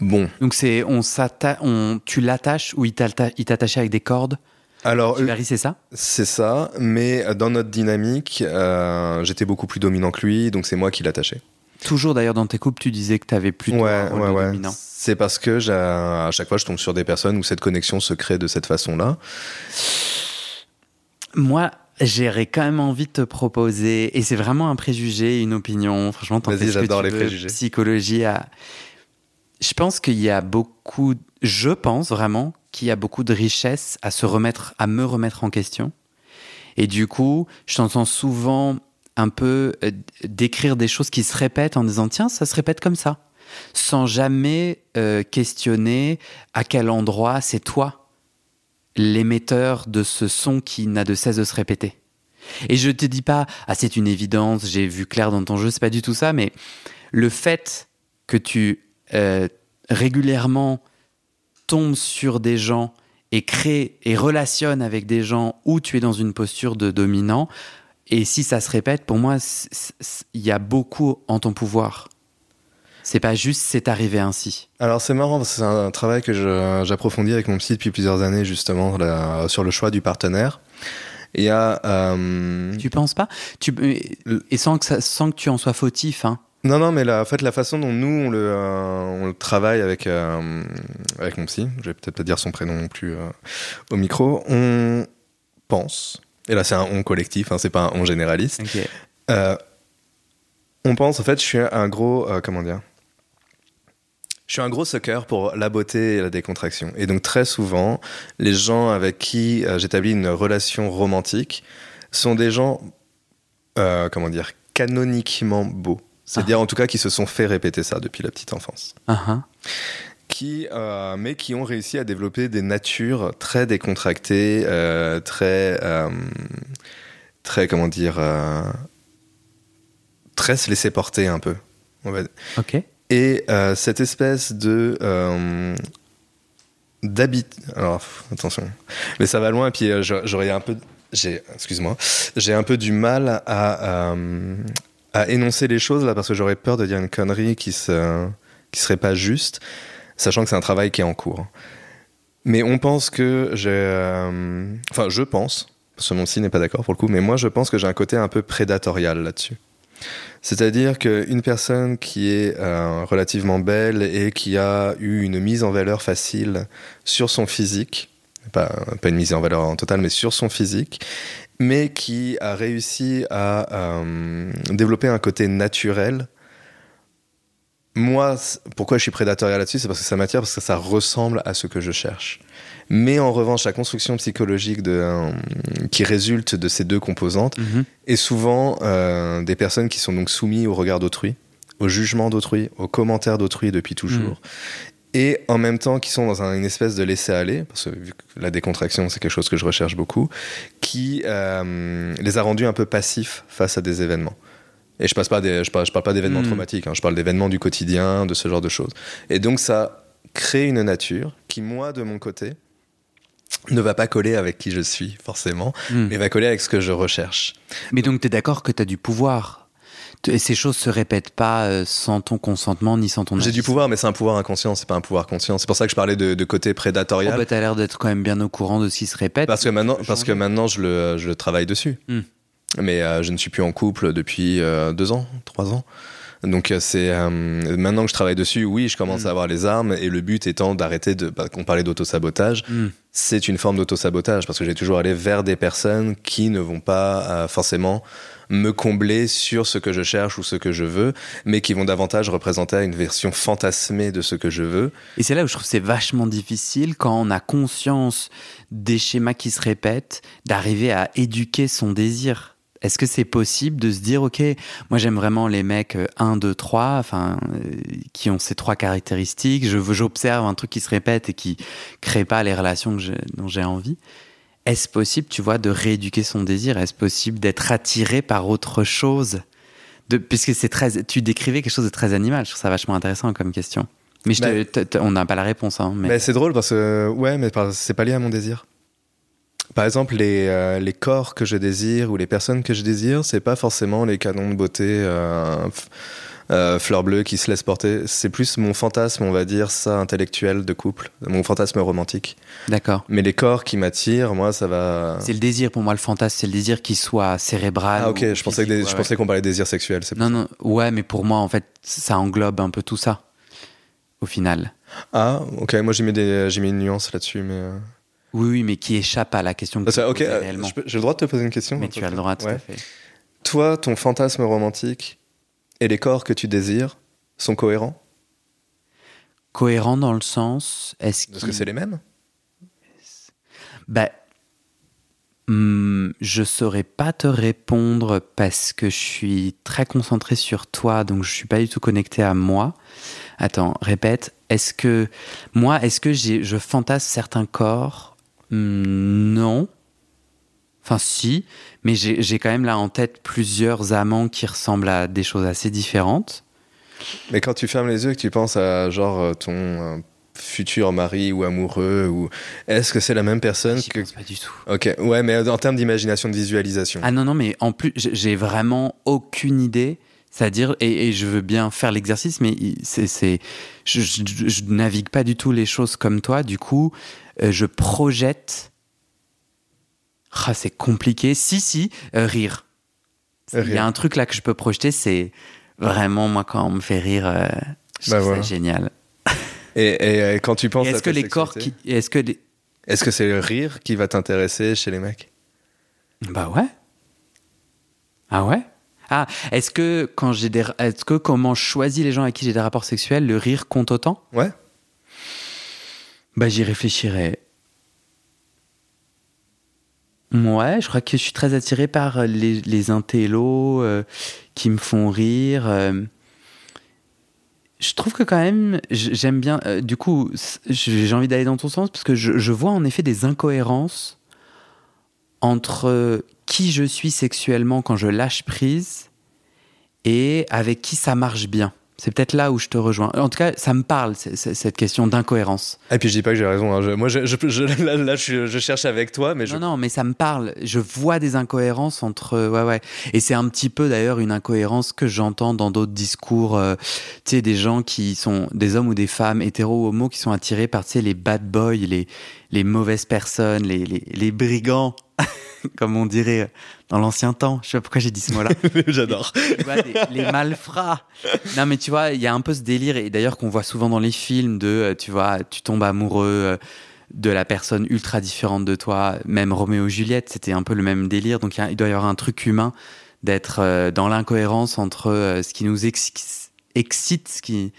Bon, Donc c'est on s'atta- on tu l'attaches ou il t'attachait avec des cordes? Alors c'est ça? C'est ça, mais dans notre dynamique, euh, j'étais beaucoup plus dominant que lui, donc c'est moi qui l'attachais. Toujours d'ailleurs dans tes couples, tu disais que tu avais plutôt ouais, un rôle ouais, de ouais. dominant. C'est parce que à chaque fois, je tombe sur des personnes où cette connexion se crée de cette façon-là. Moi, j'aurais quand même envie de te proposer, et c'est vraiment un préjugé, une opinion. Franchement, t'en fais ce que j'adore tu les veux, préjugés. Psychologie à. Je pense qu'il y a beaucoup. Je pense vraiment qu'il y a beaucoup de richesse à se remettre, à me remettre en question. Et du coup, je t'entends souvent un peu euh, décrire des choses qui se répètent en disant tiens, ça se répète comme ça, sans jamais euh, questionner à quel endroit c'est toi l'émetteur de ce son qui n'a de cesse de se répéter. Et je te dis pas, ah c'est une évidence, j'ai vu clair dans ton jeu, c'est pas du tout ça, mais le fait que tu euh, régulièrement tombes sur des gens et crées et relationnes avec des gens où tu es dans une posture de dominant, et si ça se répète, pour moi, il y a beaucoup en ton pouvoir. C'est pas juste c'est arrivé ainsi. Alors c'est marrant, c'est un travail que j'approfondis avec mon psy depuis plusieurs années justement là, sur le choix du partenaire. Il y a euh, Tu penses pas? Tu, Et sans que, ça, sans que tu en sois fautif, hein. Non non mais la, en fait la façon dont nous on le, euh, on le travaille avec euh, avec mon psy, je vais peut-être pas dire son prénom non plus euh, au micro, on pense et là c'est un on collectif, hein, c'est pas un on généraliste. On pense, en fait, je suis un gros. comment dire Je suis un gros sucker pour la beauté et la décontraction. Et donc très souvent, les gens avec qui j'établis une relation romantique sont des gens, comment dire, canoniquement beaux. C'est-à-dire en tout cas qui se sont fait répéter ça depuis la petite enfance. Uh-huh. Qui, euh, mais qui ont réussi à développer des natures très décontractées, euh, très, euh, très, comment dire, très se laisser porter un peu. on va- Ok. Et cette espèce de d'habit. Alors attention, mais ça va loin. Et puis j'a- j'aurais un peu, j'ai, excuse-moi, j'ai un peu du mal à à énoncer les choses là parce que j'aurais peur de dire une connerie qui se serait pas juste, sachant que c'est un travail qui est en cours. Mais on pense que j'ai, euh, enfin je pense, parce que mon psy n'est pas d'accord pour le coup, mais moi je pense que j'ai un côté un peu prédatorial là-dessus. C'est-à-dire qu'une personne qui est euh, relativement belle et qui a eu une mise en valeur facile sur son physique, pas, pas une mise en valeur en total, mais sur son physique, mais qui a réussi à euh, développer un côté naturel. Moi, pourquoi je suis prédatorial là-dessus C'est parce que ça m'attire, parce que ça ressemble à ce que je cherche. Mais en revanche, la construction psychologique de, euh, qui résulte de ces deux composantes Mhm. et souvent euh, des personnes qui sont donc soumises au regard d'autrui, au jugement d'autrui, aux commentaires d'autrui depuis toujours. Et en même temps, qui sont dans un- une espèce de laisser-aller, parce que vu que la décontraction, c'est quelque chose que je recherche beaucoup, qui euh, les a rendus un peu passifs face à des événements. Et je, passe pas des, je, parle, je parle pas d'événements Mm. traumatiques, hein, je parle d'événements du quotidien, de ce genre de choses. Et donc, ça crée une nature qui, moi, de mon côté, ne va pas coller avec qui je suis, forcément, Mm. mais va coller avec ce que je recherche. Mais donc, tu es d'accord que tu as du pouvoir. Et ces choses se répètent pas euh, sans ton consentement ni sans ton J'ai du pouvoir, mais c'est un pouvoir inconscient, c'est pas un pouvoir conscient. C'est pour ça que je parlais de, de côté Oh, prédatorial. bah, t'as l'air d'être quand même bien au courant de ce qui se répète. parce que maintenant, parce que maintenant, je le, je le travaille dessus. Hmm. Mais euh, je ne suis plus en couple depuis euh, deux ans, trois ans. Donc c'est euh, maintenant que je travaille dessus, oui, je commence Hmm. à avoir les armes et le but étant d'arrêter de. Bah, qu'on parlait d'autosabotage, Hmm. c'est une forme d'autosabotage parce que j'ai toujours allé vers des personnes qui ne vont pas forcément me combler sur ce que je cherche ou ce que je veux, mais qui vont davantage représenter une version fantasmée de ce que je veux. Et c'est là où je trouve c'est vachement difficile quand on a conscience des schémas qui se répètent, d'arriver à éduquer son désir. Est-ce que c'est possible de se dire, ok, moi j'aime vraiment les mecs 1, 2, 3, enfin, euh, qui ont ces trois caractéristiques, j'observe un truc qui se répète et qui crée pas les relations dont j'ai envie. Est-ce possible, tu vois, de rééduquer son désir? Est-ce possible d'être attiré par autre chose? De, Puisque c'est très, tu décrivais quelque chose de très animal, je trouve ça vachement intéressant comme question. Mais je Bah- te- te- on n'a pas la réponse, hein, mais... Mais c'est drôle parce que, ouais, mais c'est pas lié à mon désir. Par exemple, les, euh, les corps que je désire ou les personnes que je désire, c'est pas forcément les canons de beauté euh, euh, fleurs bleues qui se laissent porter. C'est plus mon fantasme, on va dire, ça, intellectuel de couple, mon fantasme romantique. D'accord. Mais les corps qui m'attirent, moi, ça va. C'est le désir, pour moi, le fantasme, c'est le désir qui soit cérébral. Ah, ok, je pensais, que des- je ouais, pensais qu'on parlait de désir sexuel. Non, non, ouais, mais pour moi, en fait, ça englobe un peu tout ça, au final. Ah, ok, moi j'ai mis, des- mis une nuance là-dessus, mais. euh, Oui, oui, mais qui échappe à la question que que, tu ok, euh, j'ai le droit de te poser une question Mais tu as le droit, tout Ouais. à fait. Toi, ton fantasme romantique et les corps que tu désires sont cohérents? Cohérent dans le sens, est-ce que c'est les mêmes? Ben, hmm, je saurais pas te répondre parce que je suis très concentré sur toi, donc je suis pas du tout connecté à moi. Attends, répète. Est-ce que moi, est-ce que je fantasme certains corps? Hmm, Non. Enfin, si, mais j'ai quand même là en tête plusieurs amants qui ressemblent à des choses assez différentes. Mais quand tu fermes les yeux et que tu penses à genre euh, ton euh, futur mari ou amoureux, ou est-ce que c'est la même personne que... pense pas du tout. Ok, ouais, mais en termes d'imagination, de visualisation. Ah non, non, mais en plus, j'ai vraiment aucune idée. C'est-à-dire, et, et je veux bien faire l'exercice, mais c'est, je, je, je navigue pas du tout les choses comme toi. Du coup, euh, je projette. Ah, c'est compliqué. Si, si, euh, rire. Il y a un truc là que je peux projeter, c'est vraiment, moi, quand on me fait rire, euh, je Bah trouve voilà. ça génial. Et, et, quand tu penses est-ce que les corps qui. Est-ce que les. Est-ce que c'est le rire qui va t'intéresser chez les mecs? Bah ouais. Ah ouais? Ah, est-ce que quand j'ai des, est-ce que comment je choisis les gens avec qui j'ai des rapports sexuels, le rire compte autant? Ouais. Bah, j'y réfléchirai. Ouais, je crois que je suis très attiré par les, les intellos euh, qui me font rire. euh. je trouve que quand même, j'aime bien. euh, du coup, j'ai envie d'aller dans ton sens parce que je vois en effet des incohérences entre qui je suis sexuellement quand je lâche prise et avec qui ça marche bien. C'est peut-être là où je te rejoins. En tout cas, ça me parle, c- c- cette question d'incohérence. Et puis je dis pas que j'ai raison. hein. Je- moi, je, je- je- là, là, je, cherche avec toi, mais. Non, non, mais ça me parle. Je vois des incohérences entre. Ouais, ouais. Et c'est un petit peu d'ailleurs une incohérence que j'entends dans d'autres discours. euh, tu sais, des gens qui sont. Des hommes ou des femmes, hétéros ou homo, qui sont attirés par, tu sais, les bad boys, les, les mauvaises personnes, les, les, les brigands, (laughs) (laughs) comme on dirait dans l'ancien temps. Je sais pas pourquoi j'ai dit ce mot-là. (laughs) J'adore. (laughs) Les malfrats. Non, mais tu vois, il y a un peu ce délire, et d'ailleurs qu'on voit souvent dans les films, de, euh, tu vois, tu tombes amoureux euh, de la personne ultra différente de toi. Même Roméo et Juliette, c'était un peu le même délire. Donc il, doit y avoir un truc humain d'être euh, dans l'incohérence entre ce qui nous ex- excite ce qui,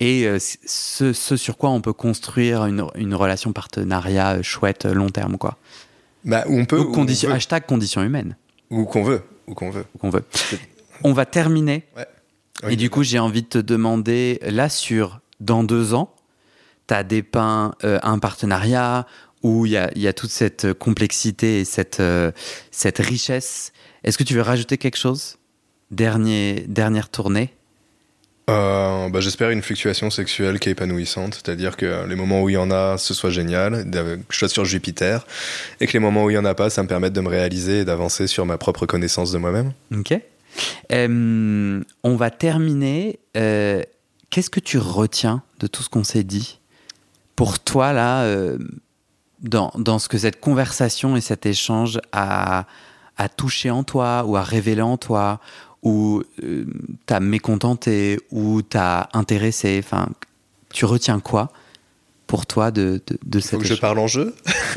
et ce, ce sur quoi on peut construire une, une relation partenariat chouette, long terme, quoi. Bah, on peut. Ou où on condition, veut. hashtag condition humaine, Ou qu'on veut. Ou qu'on veut. qu'on veut. On va terminer Oui. Et du coup, j'ai envie de te demander, là, sur dans deux ans, tu as dépeint euh, un partenariat où il y y a toute cette complexité et cette, euh, cette richesse. Est-ce que tu veux rajouter quelque chose? Dernier, Dernière tournée? Euh, bah, J'espère une fluctuation sexuelle qui est épanouissante, c'est-à-dire que les moments où il y en a, ce soit génial, que je sois sur Jupiter, et que les moments où il y en a pas, ça me permette de me réaliser et d'avancer sur ma propre connaissance de moi-même. Ok. Euh, on va terminer. Euh, Qu'est-ce que tu retiens de tout ce qu'on s'est dit Pour toi, là, euh, dans, dans ce que cette conversation et cet échange a, a touché en toi, ou a révélé en toi, ou euh, t'as mécontenté, ou t'as intéressé Enfin, tu retiens quoi pour toi de, de, de Faut que je parle en jeu (laughs)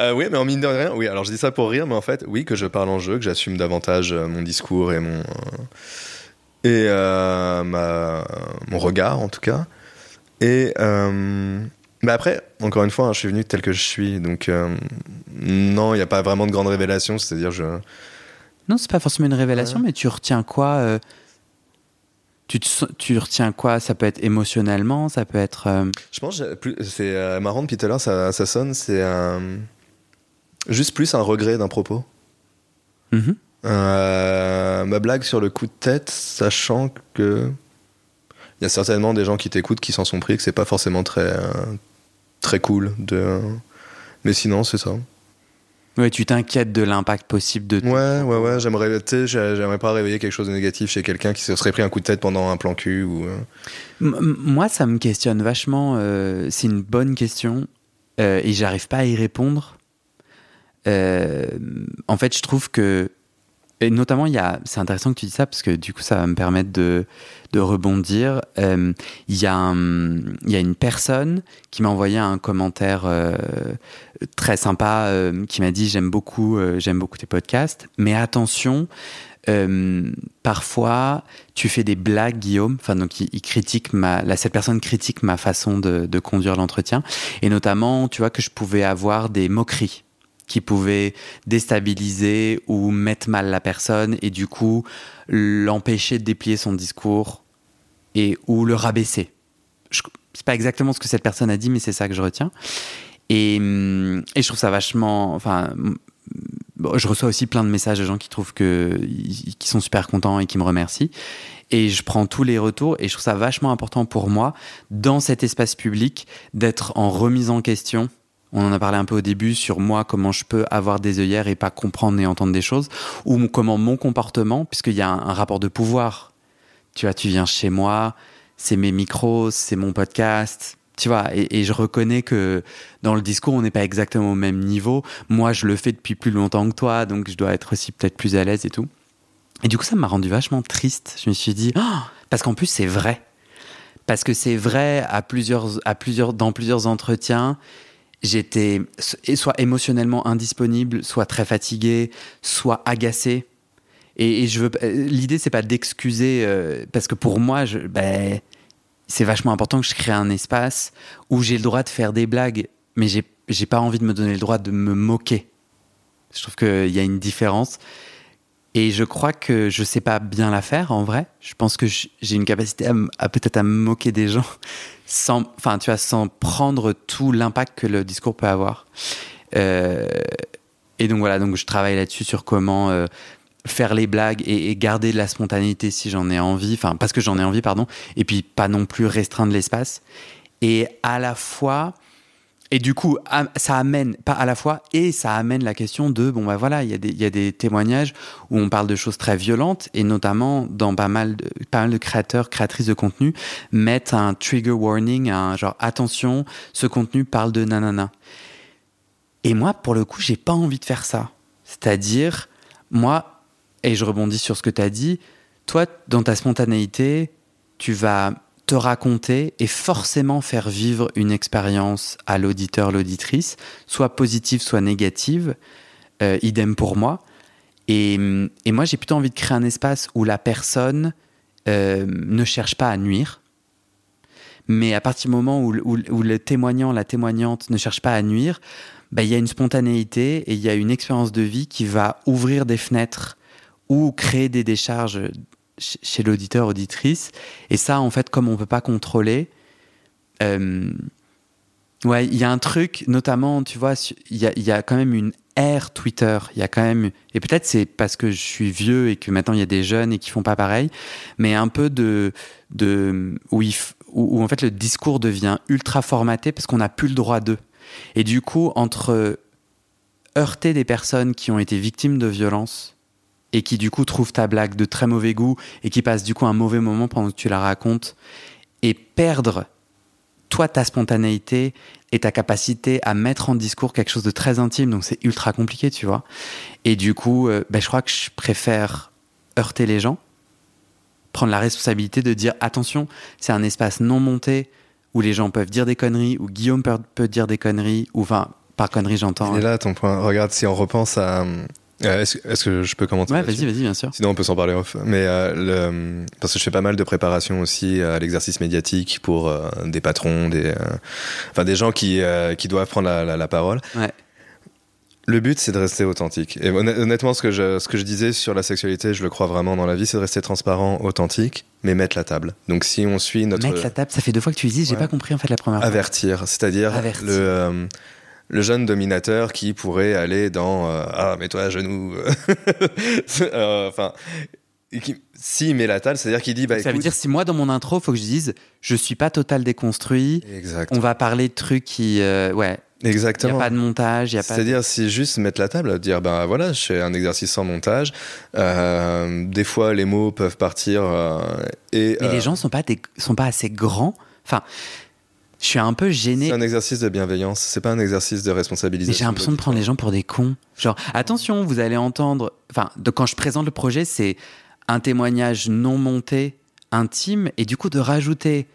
Euh, Oui, mais en mine de rien, oui, alors je dis ça pour rire, mais en fait, oui, que je parle en jeu, que j'assume davantage euh, mon discours et mon. euh, et euh, ma, mon regard, en tout cas. Et. euh, mais après, encore une fois, hein, je suis venu tel que je suis, donc non, il n'y a pas vraiment de grande révélation, c'est-à-dire je. Non, c'est pas forcément une révélation, Ouais. mais tu retiens quoi euh, tu, te sens- tu retiens quoi? Ça peut être émotionnellement, ça peut être. euh, Je pense que c'est euh, marrant depuis tout à l'heure, ça, ça sonne, c'est juste plus un regret d'un propos. mhm. Euh, ma blague sur le coup de tête, sachant que il y a certainement des gens qui t'écoutent qui s'en sont pris, que c'est pas forcément très très cool de. Mais sinon, c'est ça. Ouais, tu t'inquiètes de l'impact possible de. Ouais, ouais, ouais. J'aimerais, j'aimerais pas réveiller quelque chose de négatif chez quelqu'un qui se serait pris un coup de tête pendant un plan cul ou. euh, m- moi, ça me questionne vachement. euh, c'est une bonne question euh, et j'arrive pas à y répondre. Euh, en fait, je trouve que. Notamment, il y a, c'est intéressant que tu dis ça parce que du coup, ça va me permettre de, de rebondir. Euh, Il y, a il y a une personne qui m'a envoyé un commentaire euh, très sympa euh, qui m'a dit j'aime beaucoup, j'aime beaucoup tes podcasts, mais attention, parfois tu fais des blagues, Guillaume. Enfin, donc il, critique ma, cette personne critique ma façon de, de conduire l'entretien, et notamment, tu vois que je pouvais avoir des moqueries qui pouvaient déstabiliser ou mettre mal la personne et du coup l'empêcher de déplier son discours et ou le rabaisser. Je- C'est pas exactement ce que cette personne a dit, mais c'est ça que je retiens. Et, je trouve ça vachement. Enfin, je reçois aussi plein de messages de gens qui trouvent que qui sont super contents et qui me remercient. Et je prends tous les retours et je trouve ça vachement important pour moi dans cet espace public d'être en remise en question. On en a parlé un peu au début sur moi, comment je peux avoir des œillères et pas comprendre et entendre des choses, ou comment mon comportement, puisqu'il y a un, rapport de pouvoir. Tu vois, tu viens chez moi, c'est mes micros, c'est mon podcast. Tu vois, et, et je reconnais que dans le discours, on n'est pas exactement au même niveau. Moi, je le fais depuis plus longtemps que toi, donc je dois être aussi peut-être plus à l'aise et tout. Et du coup, ça m'a rendu vachement triste. Je me suis dit, Oh parce qu'en plus, c'est vrai. Parce que c'est vrai à plusieurs, à plusieurs, dans plusieurs entretiens, j'étais so- et soit émotionnellement indisponible, soit très fatigué, soit agacé. Et, je veux, l'idée, c'est pas d'excuser, parce que pour moi, ben, c'est vachement important que je crée un espace où j'ai le droit de faire des blagues, mais j'ai, j'ai pas envie de me donner le droit de me moquer. Je trouve qu'il y a une différence. Et je crois que je sais pas bien la faire en vrai. Je pense que j'ai une capacité à, peut-être à me moquer des gens sans, enfin, tu vois, sans prendre tout l'impact que le discours peut avoir. Euh, et donc voilà, donc je travaille là-dessus sur comment euh, faire les blagues et, garder de la spontanéité si j'en ai envie, enfin parce que j'en ai envie, pardon, et puis pas non plus restreindre l'espace. Et à la fois, et du coup, ça amène, pas à la fois, et ça amène la question de, bon bah voilà, il y, a des, y a des témoignages où on parle de choses très violentes, et notamment dans pas mal de, pas mal de créateurs, créatrices de contenu, mettent un trigger warning, un genre, attention, ce contenu parle de nanana. Et moi, pour le coup, j'ai pas envie de faire ça. C'est-à-dire, moi, et je rebondis sur ce que tu as dit, toi, dans ta spontanéité, tu vas te raconter et forcément faire vivre une expérience à l'auditeur, l'auditrice, soit positive, soit négative. Euh, idem pour moi. Et, moi, j'ai plutôt envie de créer un espace où la personne euh, ne cherche pas à nuire. Mais à partir du moment où, le témoignant, la témoignante ne cherche pas à nuire, bah, il y a une spontanéité et il y a une expérience de vie qui va ouvrir des fenêtres ou créer des décharges chez l'auditeur, auditrice. Et ça, en fait, comme on ne peut pas contrôler, euh, ouais, il y a un truc, notamment, tu vois, il y a, quand même une ère Twitter. Il y a quand même, et peut-être c'est parce que je suis vieux et que maintenant il y a des jeunes et qui font pas pareil, mais un peu de, de où, où, en fait le discours devient ultra formaté parce qu'on n'a plus le droit d'eux. Et du coup, entre heurter des personnes qui ont été victimes de violences et qui du coup trouve ta blague de très mauvais goût et qui passe du coup un mauvais moment pendant que tu la racontes. Et perdre toi ta spontanéité et ta capacité à mettre en discours quelque chose de très intime donc c'est ultra compliqué tu vois. Et du coup euh, ben, je crois que je préfère heurter les gens prendre la responsabilité de dire attention c'est un espace non monté où les gens peuvent dire des conneries où Guillaume peut, peut dire des conneries ou enfin par conneries j'entends et là ton point. Regarde si on repense à euh, est-ce, que je peux commenter Ouais, vas-y, vas-y, bien sûr. Sinon, on peut s'en parler off. Mais euh, parce que je fais pas mal de préparation aussi à l'exercice médiatique pour euh, des patrons, des, enfin des gens qui, qui doivent prendre la, la, parole. Ouais. Le but, c'est de rester authentique. Et honnêtement, ce que, je, ce que je disais sur la sexualité, je le crois vraiment dans la vie, c'est de rester transparent, authentique, mais mettre la table. Donc, si on suit notre. Mettre la table, ça fait deux fois que tu dis, j'ai pas compris en fait la première fois. Avertir, c'est-à-dire le le jeune dominateur qui pourrait aller dans euh, ah mets-toi à genoux euh, (laughs) enfin s'il met la table c'est à dire qu'il dit bah, ça veut dire si moi dans mon intro faut que je dise je suis pas total déconstruit on va parler de trucs qui euh, ouais Exactement. Il n'y a pas de montage. C'est-à-dire, si juste mettre la table, dire, ben voilà, je fais un exercice sans montage. des fois, les mots peuvent partir. et, Mais les gens sont pas, sont pas assez grands. Enfin, je suis un peu gêné. C'est un exercice de bienveillance, c'est pas un exercice de responsabilisation. Mais j'ai l'impression de prendre les gens pour des cons. Genre, attention, vous allez entendre. Enfin, de, quand je présente le projet, c'est un témoignage non monté, intime, et du coup de rajouter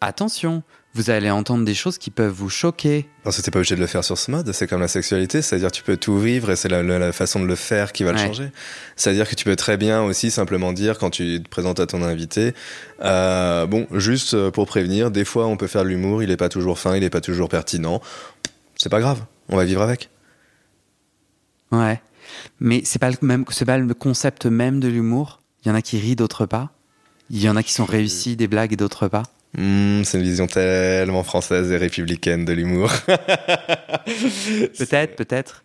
attention, vous allez entendre des choses qui peuvent vous choquer. Parce que t'es pas obligé de le faire sur ce mode, c'est comme la sexualité, c'est-à-dire tu peux tout vivre et c'est la, façon de le faire qui va le changer. C'est-à-dire que tu peux très bien aussi simplement dire quand tu te présentes à ton invité, euh, bon, juste euh, pour prévenir, des fois on peut faire de l'humour, il est pas toujours fin, il est pas toujours pertinent, c'est pas grave, on va vivre avec. Ouais, mais c'est pas le même, c'est pas le concept même de l'humour. Il y en a qui rient, d'autres pas. Il y en a qui sont réussis des blagues et d'autres pas. Hmm, c'est une vision tellement française et républicaine de l'humour. (laughs) peut-être, peut-être.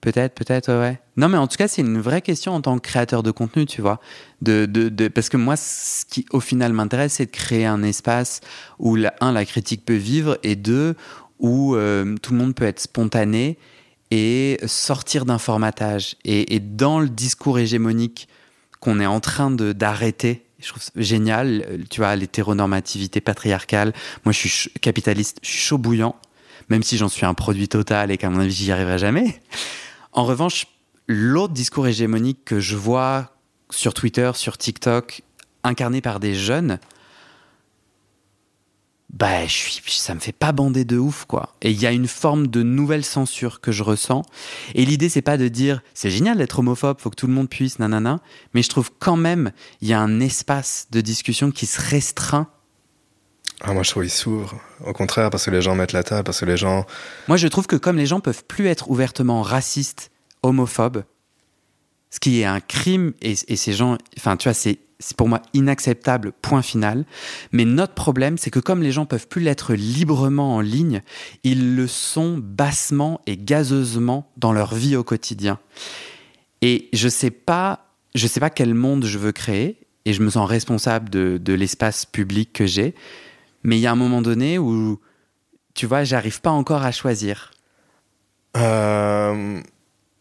Peut-être, peut-être, ouais. Non, mais en tout cas, c'est une vraie question en tant que créateur de contenu, tu vois. De, de, de parce que moi, ce qui au final m'intéresse, c'est de créer un espace où, la, un, la critique peut vivre, et deux, où euh, tout le monde peut être spontané et sortir d'un formatage. Et, et, dans le discours hégémonique qu'on est en train d'arrêter je trouve génial, euh, tu vois, l'hétéronormativité patriarcale. Moi, je suis capitaliste, je suis chaud bouillant, même si j'en suis un produit total et qu'à mon avis, j'y arriverai jamais. En revanche, l'autre discours hégémonique que je vois sur Twitter, sur TikTok, incarné par des jeunes, bah, je suis, ça me fait pas bander de ouf, quoi. Et il y a une forme de nouvelle censure que je ressens. Et l'idée, c'est pas de dire, c'est génial d'être homophobe, faut que tout le monde puisse, nanana. Mais je trouve quand même, il y a un espace de discussion qui se restreint. Ah, moi, je trouve qu'il s'ouvre. Au contraire, parce que les gens mettent la table, parce que les gens. Moi, je trouve que comme les gens peuvent plus être ouvertement racistes, homophobes, ce qui est un crime, et, et ces gens, enfin, tu vois, c'est c'est pour moi inacceptable, point final. Mais notre problème, c'est que comme les gens peuvent plus l'être librement en ligne, ils le sont bassement et gazeusement dans leur vie au quotidien. Et je sais pas, je sais pas quel monde je veux créer, et je me sens responsable de, de l'espace public que j'ai. Mais il y a un moment donné où, tu vois, j'arrive pas encore à choisir. Euh,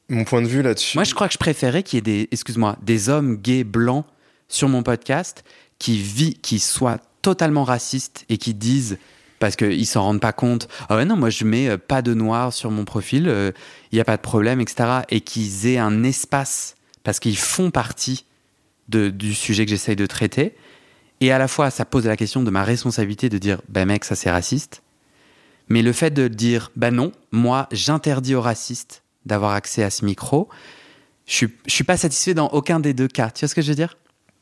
mon point de vue là-dessus. Moi, je crois que je préférais qu'il y ait des, excuse-moi, des hommes gays blancs sur mon podcast qui vit, qui soient totalement racistes et qui disent parce qu'ils s'en rendent pas compte. Ah ouais, non, moi je mets euh, pas de noir sur mon profil, il euh, n'y a pas de problème, etc. Et qu'ils aient un espace parce qu'ils font partie du sujet que j'essaye de traiter. Et à la fois, ça pose la question de ma responsabilité de dire, ben mec, ça c'est raciste. Mais le fait de dire, ben non, moi j'interdis aux racistes d'avoir accès à ce micro, je suis, je suis pas satisfait dans aucun des deux cas. Tu vois ce que je veux dire?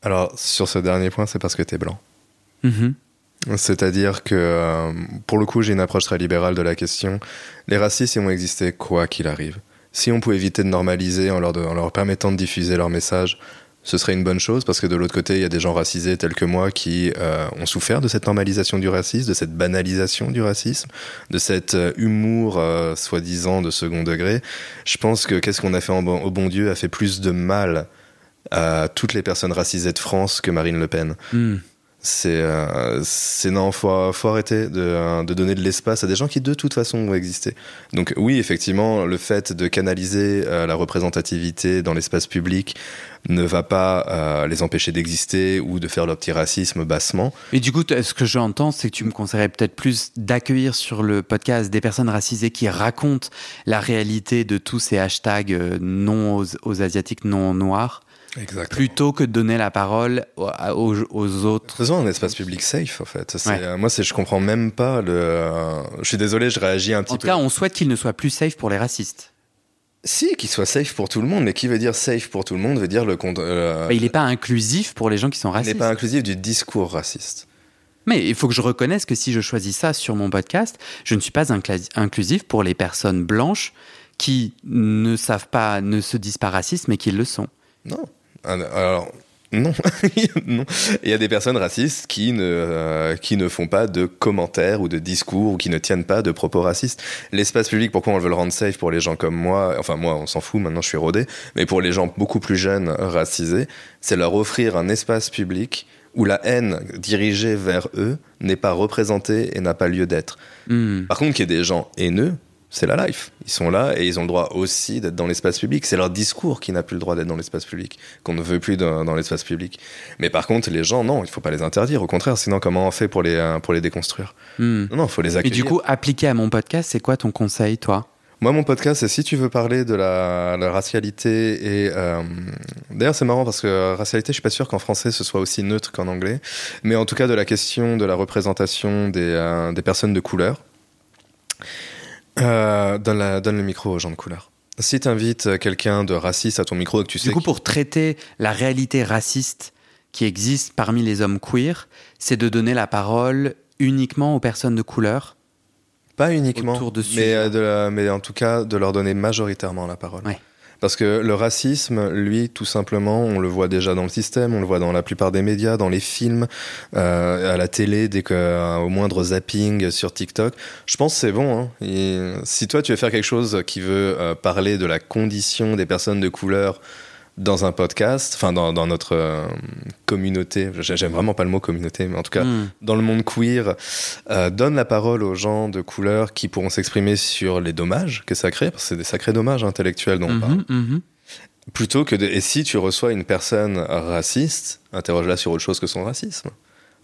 Alors, sur ce dernier point, c'est parce que tu es blanc. Mhm. C'est-à-dire que, euh, pour le coup, j'ai une approche très libérale de la question. Les racistes, ils vont exister quoi qu'il arrive. Si on pouvait éviter de normaliser en leur, de- en leur permettant de diffuser leur message, ce serait une bonne chose parce que de l'autre côté, il y a des gens racisés tels que moi qui euh, ont souffert de cette normalisation du racisme, de cette banalisation du racisme, de cet euh, humour euh, soi-disant de second degré. Je pense que qu'est-ce qu'on a fait en bon- au bon Dieu a fait plus de mal à toutes les personnes racisées de France que Marine Le Pen. Hmm. C'est euh, non, faut, faut arrêter de, euh, de donner de l'espace à des gens qui de toute façon vont exister. Donc oui, effectivement, le fait de canaliser euh, la représentativité dans l'espace public ne va pas euh, les empêcher d'exister ou de faire leur petit racisme bassement. Et du coup, ce que j'entends, c'est que tu me conseillerais peut-être plus d'accueillir sur le podcast des personnes racisées qui racontent la réalité de tous ces hashtags non aux, aux asiatiques, non noirs, Exactement. plutôt que de donner la parole aux, aux- autres. Faisons un espace public safe, en fait. Ouais. euh, moi, je comprends même pas le. euh, je suis désolé, je réagis un petit En peu. tout cas, on souhaite qu'il ne soit plus safe pour les racistes. Si, qu'il soit safe pour tout le monde, mais qui veut dire safe pour tout le monde veut dire le euh, il n'est pas inclusif pour les gens qui sont il n'est racistes. pas inclusif du discours raciste. Mais il faut que je reconnaisse que si je choisis ça sur mon podcast, je ne suis pas inclusif pour les personnes blanches qui ne savent pas, ne se disent pas racistes, mais qui le sont. Non. Alors, non. (laughs) non. Il y a des personnes racistes qui ne, euh, qui ne font pas de commentaires ou de discours ou qui ne tiennent pas de propos racistes. L'espace public, pourquoi on veut le rendre safe pour les gens comme moi? Enfin, moi, on s'en fout, maintenant je suis rodé. Mais pour les gens beaucoup plus jeunes, racisés, c'est leur offrir un espace public où la haine dirigée vers eux n'est pas représentée et n'a pas lieu d'être. Hmm. Par contre, qu'il y ait des gens haineux, c'est la life. Ils sont là et ils ont le droit aussi d'être dans l'espace public. C'est leur discours qui n'a plus le droit d'être dans l'espace public, qu'on ne veut plus dans, dans l'espace public. Mais par contre, les gens, non, il faut pas les interdire. Au contraire, sinon, comment on fait pour les, euh, pour les déconstruire Hmm. Non, il faut les Et accueillir. du coup, appliqué à mon podcast, c'est quoi ton conseil, toi? Moi, mon podcast, c'est si tu veux parler de la, la racialité et. euh, D'ailleurs, c'est marrant parce que euh, racialité, je suis pas sûr qu'en français ce soit aussi neutre qu'en anglais. Mais en tout cas, de la question de la représentation des, euh, des personnes de couleur. Euh, donne, la- donne le micro aux gens de couleur. Si tu invites quelqu'un de raciste à ton micro et que tu sais. Du coup, pour traiter la réalité raciste qui existe parmi les hommes queer, c'est de donner la parole uniquement aux personnes de couleur. Pas uniquement, autour de mais, euh, de la- mais en tout cas de leur donner majoritairement la parole. Ouais. Parce que le racisme, lui, tout simplement, on le voit déjà dans le système, on le voit dans la plupart des médias, dans les films, euh, à la télé, dès que euh, au moindre zapping sur TikTok. Je pense que c'est bon. hein. Si toi tu veux faire quelque chose qui veut euh, parler de la condition des personnes de couleur dans un podcast, enfin dans, dans notre euh, communauté, j'aime vraiment pas le mot communauté, mais en tout cas Hmm. dans le monde queer, euh, donne la parole aux gens de couleur qui pourront s'exprimer sur les dommages que ça crée, parce que c'est des sacrés dommages intellectuels dont on parle. Mhm, mhm. Plutôt que de. Et si tu reçois une personne raciste, interroge-la sur autre chose que son racisme.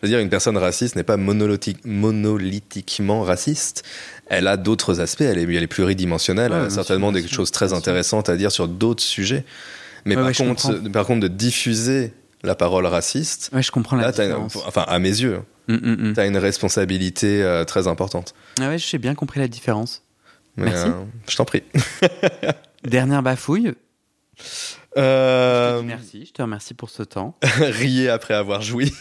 Je veux dire, une personne raciste n'est pas monolithique- monolithiquement raciste. Elle a d'autres aspects, elle est, elle est pluridimensionnelle, Ouais, elle a certainement des choses très intéressantes à dire sur d'autres sujets. Mais Ouais, par, ouais, contre, par contre, de diffuser la parole raciste, Ouais, je comprends la là, t'as une- différence. enfin à mes yeux, Hum, hum, hum. tu as une responsabilité euh, très importante. Ah ouais, j'ai bien compris la différence. Mais, Merci. euh, je t'en prie. (laughs) Dernière bafouille. Euh, Je Merci, je te remercie pour ce temps. (laughs) riez après avoir joui.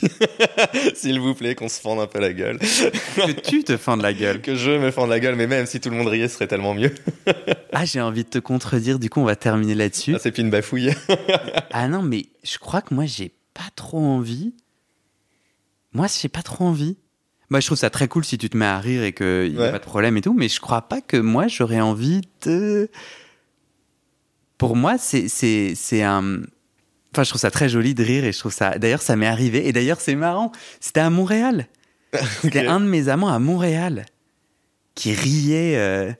(laughs) S'il vous plaît, qu'on se fende un peu la gueule. que tu te fends de la gueule. Que je me fende la gueule, mais même si tout le monde riait, ce serait tellement mieux. (laughs) Ah, j'ai envie de te contredire, du coup, on va terminer là-dessus. Ah, c'est plus une bafouille. Ah non, mais je crois que moi, j'ai pas trop envie. Moi, j'ai pas trop envie. Moi, je trouve ça très cool si tu te mets à rire et qu'il n'y a pas de problème et tout, mais je crois pas que moi, j'aurais envie de. Pour moi, c'est un. Enfin, je trouve ça très joli de rire et je trouve ça. D'ailleurs, ça m'est arrivé. Et d'ailleurs, c'est marrant. C'était à Montréal. (laughs) C'était un de mes amants à Montréal qui riait. euh,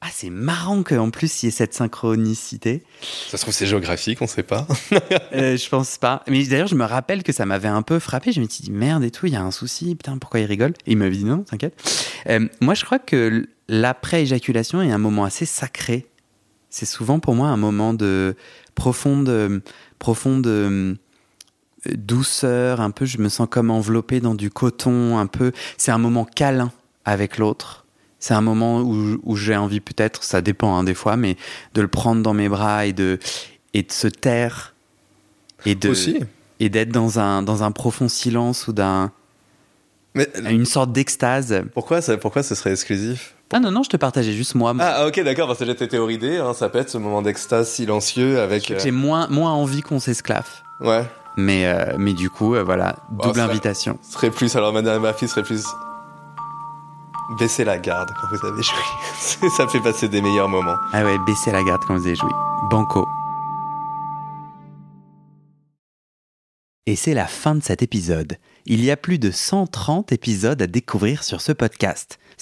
Ah, c'est marrant qu'en plus il y ait cette synchronicité. Ça se trouve, c'est géographique, on sait pas. (laughs) Euh, je pense pas. Mais d'ailleurs, je me rappelle que ça m'avait un peu frappé. Je me suis dit, merde et tout, il y a un souci, putain, pourquoi il rigole? Et il m'avait dit, non, t'inquiète. Euh, moi, je crois que l'après-éjaculation est un moment assez sacré. C'est souvent pour moi un moment de profonde, euh, profonde euh, douceur, un peu, je me sens comme enveloppé dans du coton, un peu. C'est un moment câlin avec l'autre. C'est un moment où, où j'ai envie, peut-être, ça dépend hein, des fois, mais de le prendre dans mes bras et de, et de se taire. Et de, Aussi. et d'être dans un, dans un profond silence ou d'un, Mais une sorte d'extase. pourquoi, ça, pourquoi ce serait exclusif? Ah non, non, je te partageais juste moi. ah, ok, d'accord, parce que j'étais théorisé, hein, ça peut être ce moment d'extase silencieux avec. euh, J'ai moins, moins envie qu'on s'esclave. Ouais. Mais, euh, mais du coup, euh, voilà, Bon, double invitation. Ce serait plus, alors madame ma fille serait plus. Baissez la garde quand vous avez joué. (laughs) ça fait passer des meilleurs moments. Ah ouais, baissez la garde quand vous avez joué. Banco. Et c'est la fin de cet épisode. Il y a plus de 130 épisodes à découvrir sur ce podcast.